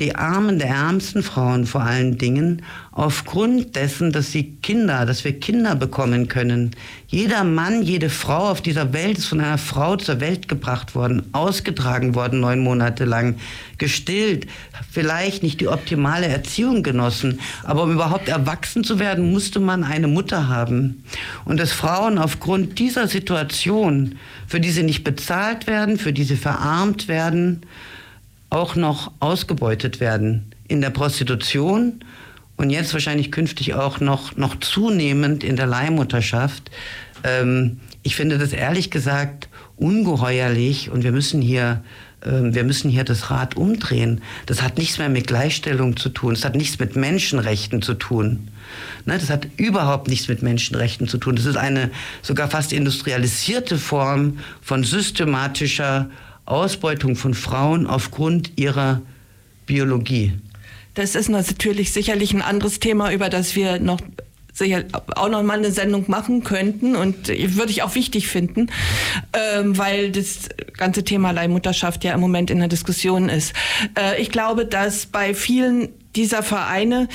die Armen der ärmsten Frauen vor allen Dingen, aufgrund dessen, dass sie Kinder, dass wir Kinder bekommen können. Jeder Mann, jede Frau auf dieser Welt ist von einer Frau zur Welt gebracht worden, ausgetragen worden, neun Monate lang, gestillt, vielleicht nicht die optimale Erziehung genossen, aber um überhaupt erwachsen zu werden, musste man eine Mutter haben. Und dass Frauen aufgrund dieser Situation für die sie nicht bezahlt werden, für die sie verarmt werden, auch noch ausgebeutet werden in der Prostitution und jetzt wahrscheinlich künftig auch noch, noch zunehmend in der Leihmutterschaft. Ähm, ich finde das ehrlich gesagt ungeheuerlich und wir müssen hier ähm, wir müssen hier das Rad umdrehen. Das hat nichts mehr mit Gleichstellung zu tun. Das hat nichts mit Menschenrechten zu tun. Ne, das hat überhaupt nichts mit Menschenrechten zu tun. Das ist eine sogar fast industrialisierte Form von systematischer Ausbeutung von Frauen aufgrund ihrer Biologie. Das ist natürlich sicherlich ein anderes Thema, über das wir noch sicher auch noch mal eine Sendung machen könnten und würde ich auch wichtig finden, ähm, weil das ganze Thema Leihmutterschaft ja im Moment in der Diskussion ist. Äh, ich glaube, dass bei vielen dieser Vereine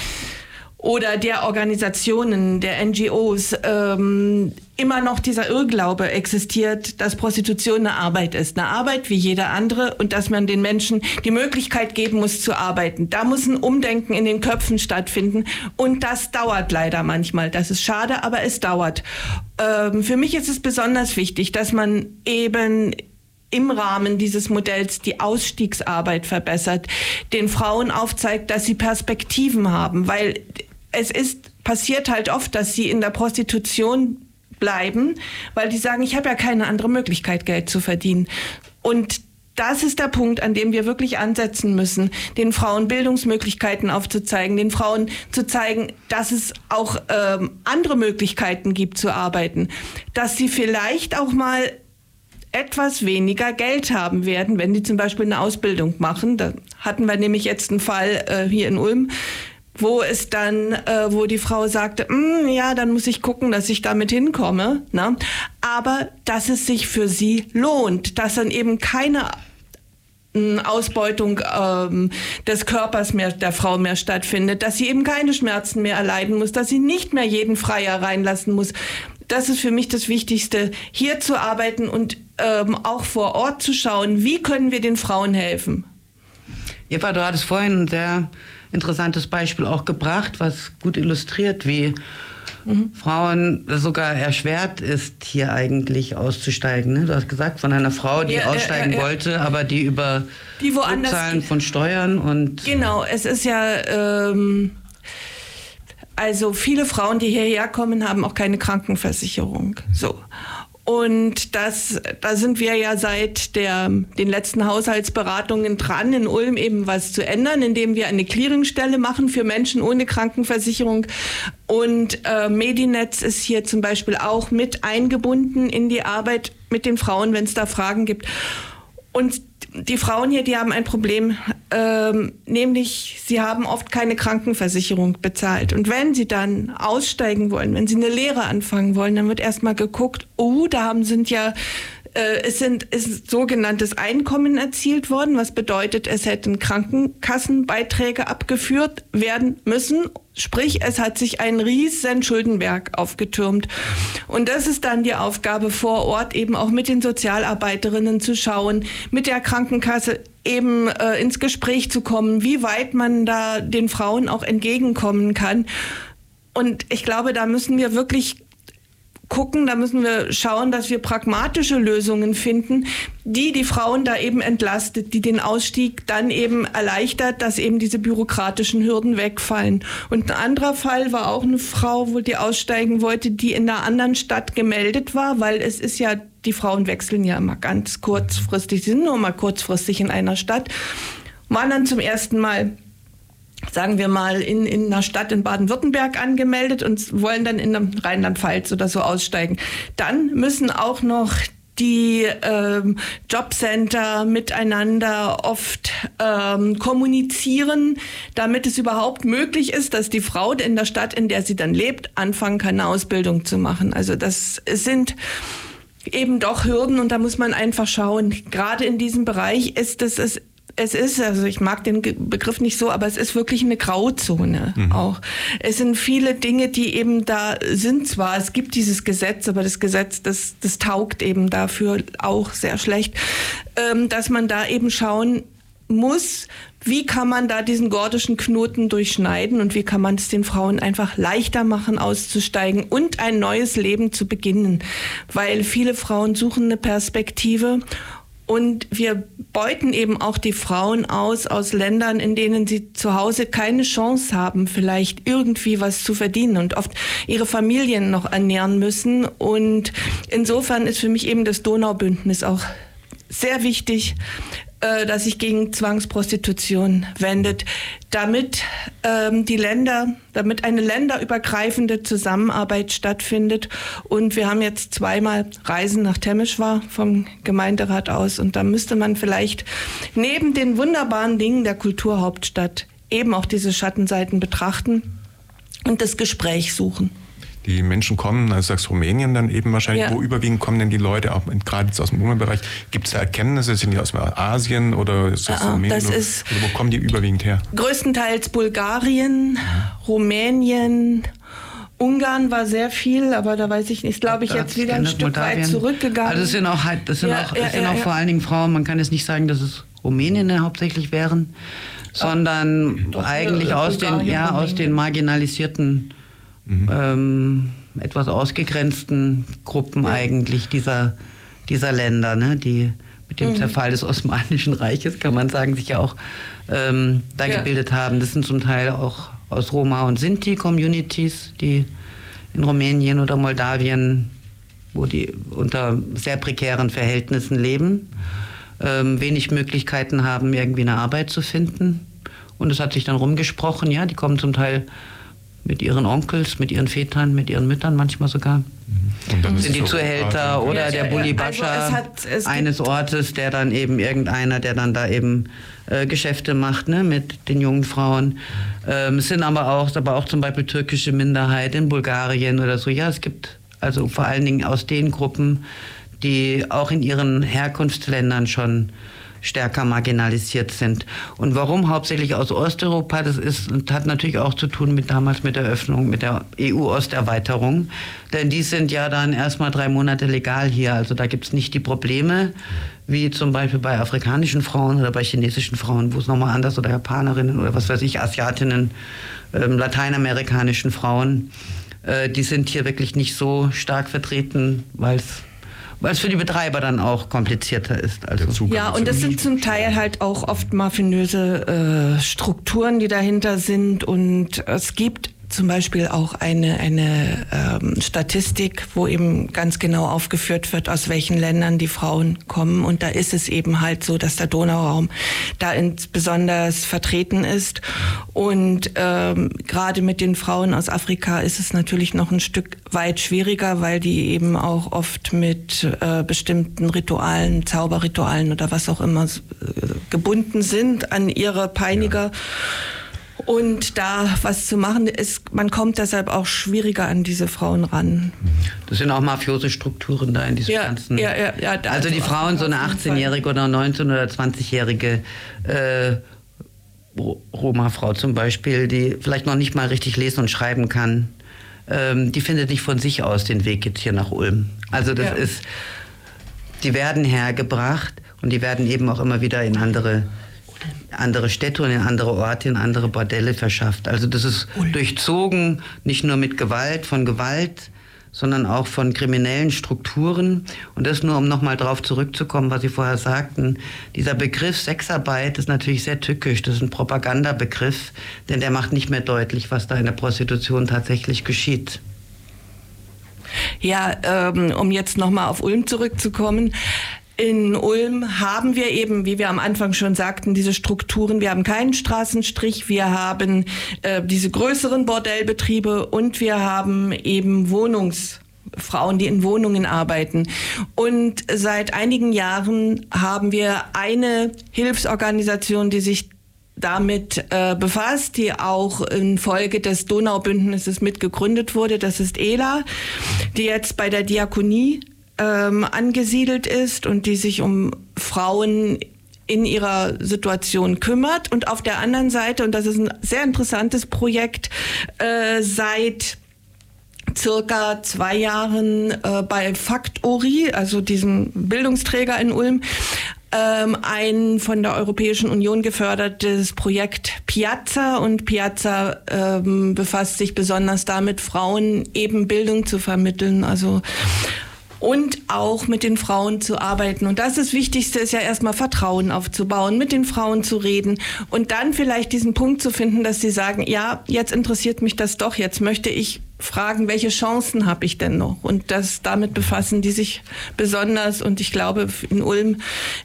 oder der Organisationen, der NGOs ähm, immer noch dieser Irrglaube existiert, dass Prostitution eine Arbeit ist. Eine Arbeit wie jeder andere und dass man den Menschen die Möglichkeit geben muss zu arbeiten. Da muss ein Umdenken in den Köpfen stattfinden und das dauert leider manchmal. Das ist schade, aber es dauert. Ähm, für mich ist es besonders wichtig, dass man eben im Rahmen dieses Modells die Ausstiegsarbeit verbessert, den Frauen aufzeigt, dass sie Perspektiven haben, weil es ist passiert halt oft, dass sie in der Prostitution bleiben, weil die sagen, ich habe ja keine andere Möglichkeit, Geld zu verdienen. Und das ist der Punkt, an dem wir wirklich ansetzen müssen, den Frauen Bildungsmöglichkeiten aufzuzeigen, den Frauen zu zeigen, dass es auch ähm, andere Möglichkeiten gibt zu arbeiten, dass sie vielleicht auch mal etwas weniger Geld haben werden, wenn die zum Beispiel eine Ausbildung machen. Da hatten wir nämlich jetzt einen Fall äh, hier in Ulm wo es dann, äh, wo die Frau sagte, mm, ja, dann muss ich gucken, dass ich damit hinkomme. Ne? Aber dass es sich für sie lohnt, dass dann eben keine mm, Ausbeutung ähm, des Körpers mehr der Frau mehr stattfindet, dass sie eben keine Schmerzen mehr erleiden muss, dass sie nicht mehr jeden Freier reinlassen muss. Das ist für mich das Wichtigste, hier zu arbeiten und ähm, auch vor Ort zu schauen, wie können wir den Frauen helfen. Eva, du hattest vorhin sehr interessantes Beispiel auch gebracht, was gut illustriert, wie mhm. Frauen sogar erschwert ist, hier eigentlich auszusteigen. Ne? Du hast gesagt, von einer Frau, die ja, aussteigen äh, äh, wollte, aber die über die woanders Zahlen von Steuern und. Genau, es ist ja. Ähm Also viele Frauen, die hierher kommen, haben auch keine Krankenversicherung. So. Und das, da sind wir ja seit der, den letzten Haushaltsberatungen dran, in Ulm eben was zu ändern, indem wir eine Clearingstelle machen für Menschen ohne Krankenversicherung. Und äh, Medinetz ist hier zum Beispiel auch mit eingebunden in die Arbeit mit den Frauen, wenn es da Fragen gibt. Und die Frauen hier, die haben ein Problem, ähm, nämlich sie haben oft keine Krankenversicherung bezahlt. Und wenn sie dann aussteigen wollen, wenn sie eine Lehre anfangen wollen, dann wird erstmal geguckt, oh, da haben, sind ja es sind ist sogenanntes Einkommen erzielt worden, was bedeutet, es hätten Krankenkassenbeiträge abgeführt werden müssen. Sprich, es hat sich ein riesen Schuldenberg aufgetürmt. Und das ist dann die Aufgabe vor Ort, eben auch mit den Sozialarbeiterinnen zu schauen, mit der Krankenkasse eben äh, ins Gespräch zu kommen, wie weit man da den Frauen auch entgegenkommen kann. Und ich glaube, da müssen wir wirklich gucken, da müssen wir schauen, dass wir pragmatische Lösungen finden, die die Frauen da eben entlastet, die den Ausstieg dann eben erleichtert, dass eben diese bürokratischen Hürden wegfallen. Und ein anderer Fall war auch eine Frau, wo die aussteigen wollte, die in einer anderen Stadt gemeldet war, weil es ist ja, die Frauen wechseln ja immer ganz kurzfristig, sie sind nur mal kurzfristig in einer Stadt, waren dann zum ersten Mal sagen wir mal, in, in einer Stadt in Baden-Württemberg angemeldet und wollen dann in Rheinland-Pfalz oder so aussteigen. Dann müssen auch noch die ähm, Jobcenter miteinander oft ähm, kommunizieren, damit es überhaupt möglich ist, dass die Frau in der Stadt, in der sie dann lebt, anfangen kann, eine Ausbildung zu machen. Also das sind eben doch Hürden und da muss man einfach schauen. Gerade in diesem Bereich ist es, es es ist, also ich mag den Begriff nicht so, aber es ist wirklich eine Grauzone mhm. auch. Es sind viele Dinge, die eben da sind zwar, es gibt dieses Gesetz, aber das Gesetz, das, das taugt eben dafür auch sehr schlecht, ähm, dass man da eben schauen muss, wie kann man da diesen gordischen Knoten durchschneiden und wie kann man es den Frauen einfach leichter machen, auszusteigen und ein neues Leben zu beginnen. Weil viele Frauen suchen eine Perspektive und wir beuten eben auch die Frauen aus aus Ländern, in denen sie zu Hause keine Chance haben, vielleicht irgendwie was zu verdienen und oft ihre Familien noch ernähren müssen. Und insofern ist für mich eben das Donaubündnis auch sehr wichtig, äh, das sich gegen Zwangsprostitution wendet, damit ähm, die Länder, damit eine länderübergreifende Zusammenarbeit stattfindet. Und wir haben jetzt zweimal Reisen nach Temeschwar vom Gemeinderat aus. Und da müsste man vielleicht neben den wunderbaren Dingen der Kulturhauptstadt eben auch diese Schattenseiten betrachten und das Gespräch suchen die Menschen kommen, also sagst Rumänien dann eben wahrscheinlich, ja. wo überwiegend kommen denn die Leute, auch gerade aus dem Umweltbereich, gibt es da Erkenntnisse, sind die aus Asien oder ist das ah, Rumänien? Das ist oder wo kommen die überwiegend her? Größtenteils Bulgarien, ja. Rumänien, Ungarn war sehr viel, aber da weiß ich nicht, glaube ich, jetzt wieder ein Stück Moldawien. weit zurückgegangen. Also es sind auch, halt, das sind ja, auch, das sind auch vor allen Dingen Frauen, man kann jetzt nicht sagen, dass es Rumäninnen hauptsächlich wären, sondern Doch, eigentlich aus den, ja, aus den marginalisierten mhm. ähm, etwas ausgegrenzten Gruppen ja. eigentlich dieser, dieser Länder, ne, die mit dem mhm. Zerfall des Osmanischen Reiches, kann man sagen, sich ja auch ähm, da ja. gebildet haben. Das sind zum Teil auch aus Roma und Sinti-Communities, die in Rumänien oder Moldawien, wo die unter sehr prekären Verhältnissen leben, ähm, wenig Möglichkeiten haben, irgendwie eine Arbeit zu finden. Und es hat sich dann rumgesprochen, ja, die kommen zum Teil mit ihren Onkels, mit ihren Vätern, mit ihren Müttern manchmal sogar. sind die Zuhälter oder ja, der Bulli Bascha also eines Ortes, der dann eben irgendeiner, der dann da eben äh, Geschäfte macht ne, mit den jungen Frauen. Ähm, es sind aber auch, aber auch zum Beispiel türkische Minderheit in Bulgarien oder so. Ja, es gibt also vor allen Dingen aus den Gruppen, die auch in ihren Herkunftsländern schon stärker marginalisiert sind. Und warum hauptsächlich aus Osteuropa, das ist, hat natürlich auch zu tun mit damals mit der Öffnung, mit der EU-Osterweiterung. Denn die sind ja dann erstmal drei Monate legal hier. Also da gibt es nicht die Probleme, wie zum Beispiel bei afrikanischen Frauen oder bei chinesischen Frauen, wo es nochmal anders oder Japanerinnen oder was weiß ich, Asiatinnen, ähm, lateinamerikanischen Frauen. Äh, die sind hier wirklich nicht so stark vertreten, weil es es für die Betreiber dann auch komplizierter ist. Also. Ja, und das sind zum Teil halt auch oft mafinöse äh, Strukturen, die dahinter sind und es gibt zum Beispiel auch eine, eine ähm, Statistik, wo eben ganz genau aufgeführt wird, aus welchen Ländern die Frauen kommen. Und da ist es eben halt so, dass der Donauraum da besonders vertreten ist. Und ähm, gerade mit den Frauen aus Afrika ist es natürlich noch ein Stück weit schwieriger, weil die eben auch oft mit äh, bestimmten Ritualen, Zauberritualen oder was auch immer äh, gebunden sind an ihre Peiniger. Ja. Und da was zu machen ist, man kommt deshalb auch schwieriger an diese Frauen ran. Das sind auch mafiose Strukturen da in diesem ja, ganzen. Ja, ja, ja, also die Frauen, so eine 18-jährige oder 19- oder 20-jährige äh, Roma-Frau zum Beispiel, die vielleicht noch nicht mal richtig lesen und schreiben kann, ähm, die findet nicht von sich aus den Weg jetzt hier nach Ulm. Also das ja. ist, die werden hergebracht und die werden eben auch immer wieder in andere andere Städte und in andere Orte, in andere Bordelle verschafft. Also das ist durchzogen nicht nur mit Gewalt, von Gewalt, sondern auch von kriminellen Strukturen. Und das nur, um nochmal darauf zurückzukommen, was Sie vorher sagten. Dieser Begriff Sexarbeit ist natürlich sehr tückisch. Das ist ein Propagandabegriff, denn der macht nicht mehr deutlich, was da in der Prostitution tatsächlich geschieht. Ja, ähm, um jetzt nochmal auf Ulm zurückzukommen. In Ulm haben wir eben, wie wir am Anfang schon sagten, diese Strukturen. Wir haben keinen Straßenstrich, wir haben äh, diese größeren Bordellbetriebe und wir haben eben Wohnungs Frauen, die in Wohnungen arbeiten. Und seit einigen Jahren haben wir eine Hilfsorganisation, die sich damit äh, befasst, die auch infolge des Donaubündnisses mitgegründet wurde. Das ist ELA, die jetzt bei der Diakonie ähm, angesiedelt ist und die sich um Frauen in ihrer Situation kümmert. Und auf der anderen Seite, und das ist ein sehr interessantes Projekt, äh, seit circa zwei Jahren äh, bei Faktori, also diesem Bildungsträger in Ulm, ähm, ein von der Europäischen Union gefördertes Projekt Piazza und Piazza ähm, befasst sich besonders damit, Frauen eben Bildung zu vermitteln. Also und auch mit den Frauen zu arbeiten. Und das, das Wichtigste ist ja erstmal Vertrauen aufzubauen, mit den Frauen zu reden und dann vielleicht diesen Punkt zu finden, dass sie sagen, ja, jetzt interessiert mich das doch, jetzt möchte ich fragen, welche Chancen habe ich denn noch? Und das damit befassen die sich besonders. Und ich glaube, in Ulm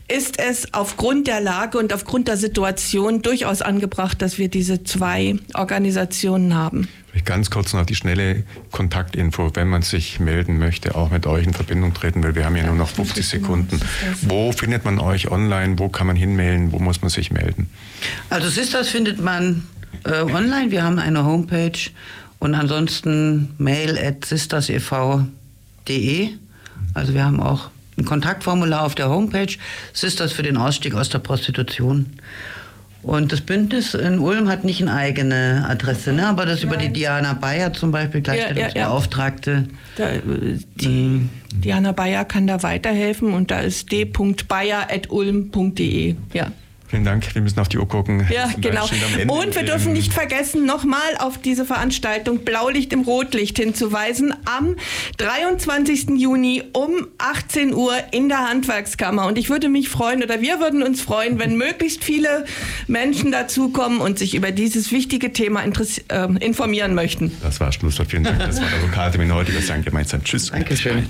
ist es aufgrund der Lage und aufgrund der Situation durchaus angebracht, dass wir diese zwei Organisationen haben. Ganz kurz noch die schnelle Kontaktinfo, wenn man sich melden möchte, auch mit euch in Verbindung treten, weil wir haben ja nur noch 50 Sekunden. Wo findet man euch online? Wo kann man hinmelden? Wo muss man sich melden? Also Sisters findet man äh, online. Wir haben eine Homepage und ansonsten mail at sistersev.de. Also wir haben auch ein Kontaktformular auf der Homepage. Sisters für den Ausstieg aus der Prostitution. Und das Bündnis in Ulm hat nicht eine eigene Adresse, ne? aber das Nein. über die Diana Bayer zum Beispiel, Gleichstellungsbeauftragte. Ja, ja, ja. die, mhm. Diana Bayer kann da weiterhelfen und da ist d.bayer.ulm.de. Ja. Vielen Dank. Wir müssen auf die Uhr gucken. Ja, genau. Und wir dürfen nicht vergessen, nochmal auf diese Veranstaltung Blaulicht im Rotlicht hinzuweisen. Am 23. Juni um 18 Uhr in der Handwerkskammer. Und ich würde mich freuen, oder wir würden uns freuen, wenn möglichst viele Menschen dazukommen und sich über dieses wichtige Thema äh, informieren möchten. Das war Schlusswort. Vielen Dank. Das war der Lokaltermin heute. Wir sagen gemeinsam Tschüss. Dankeschön.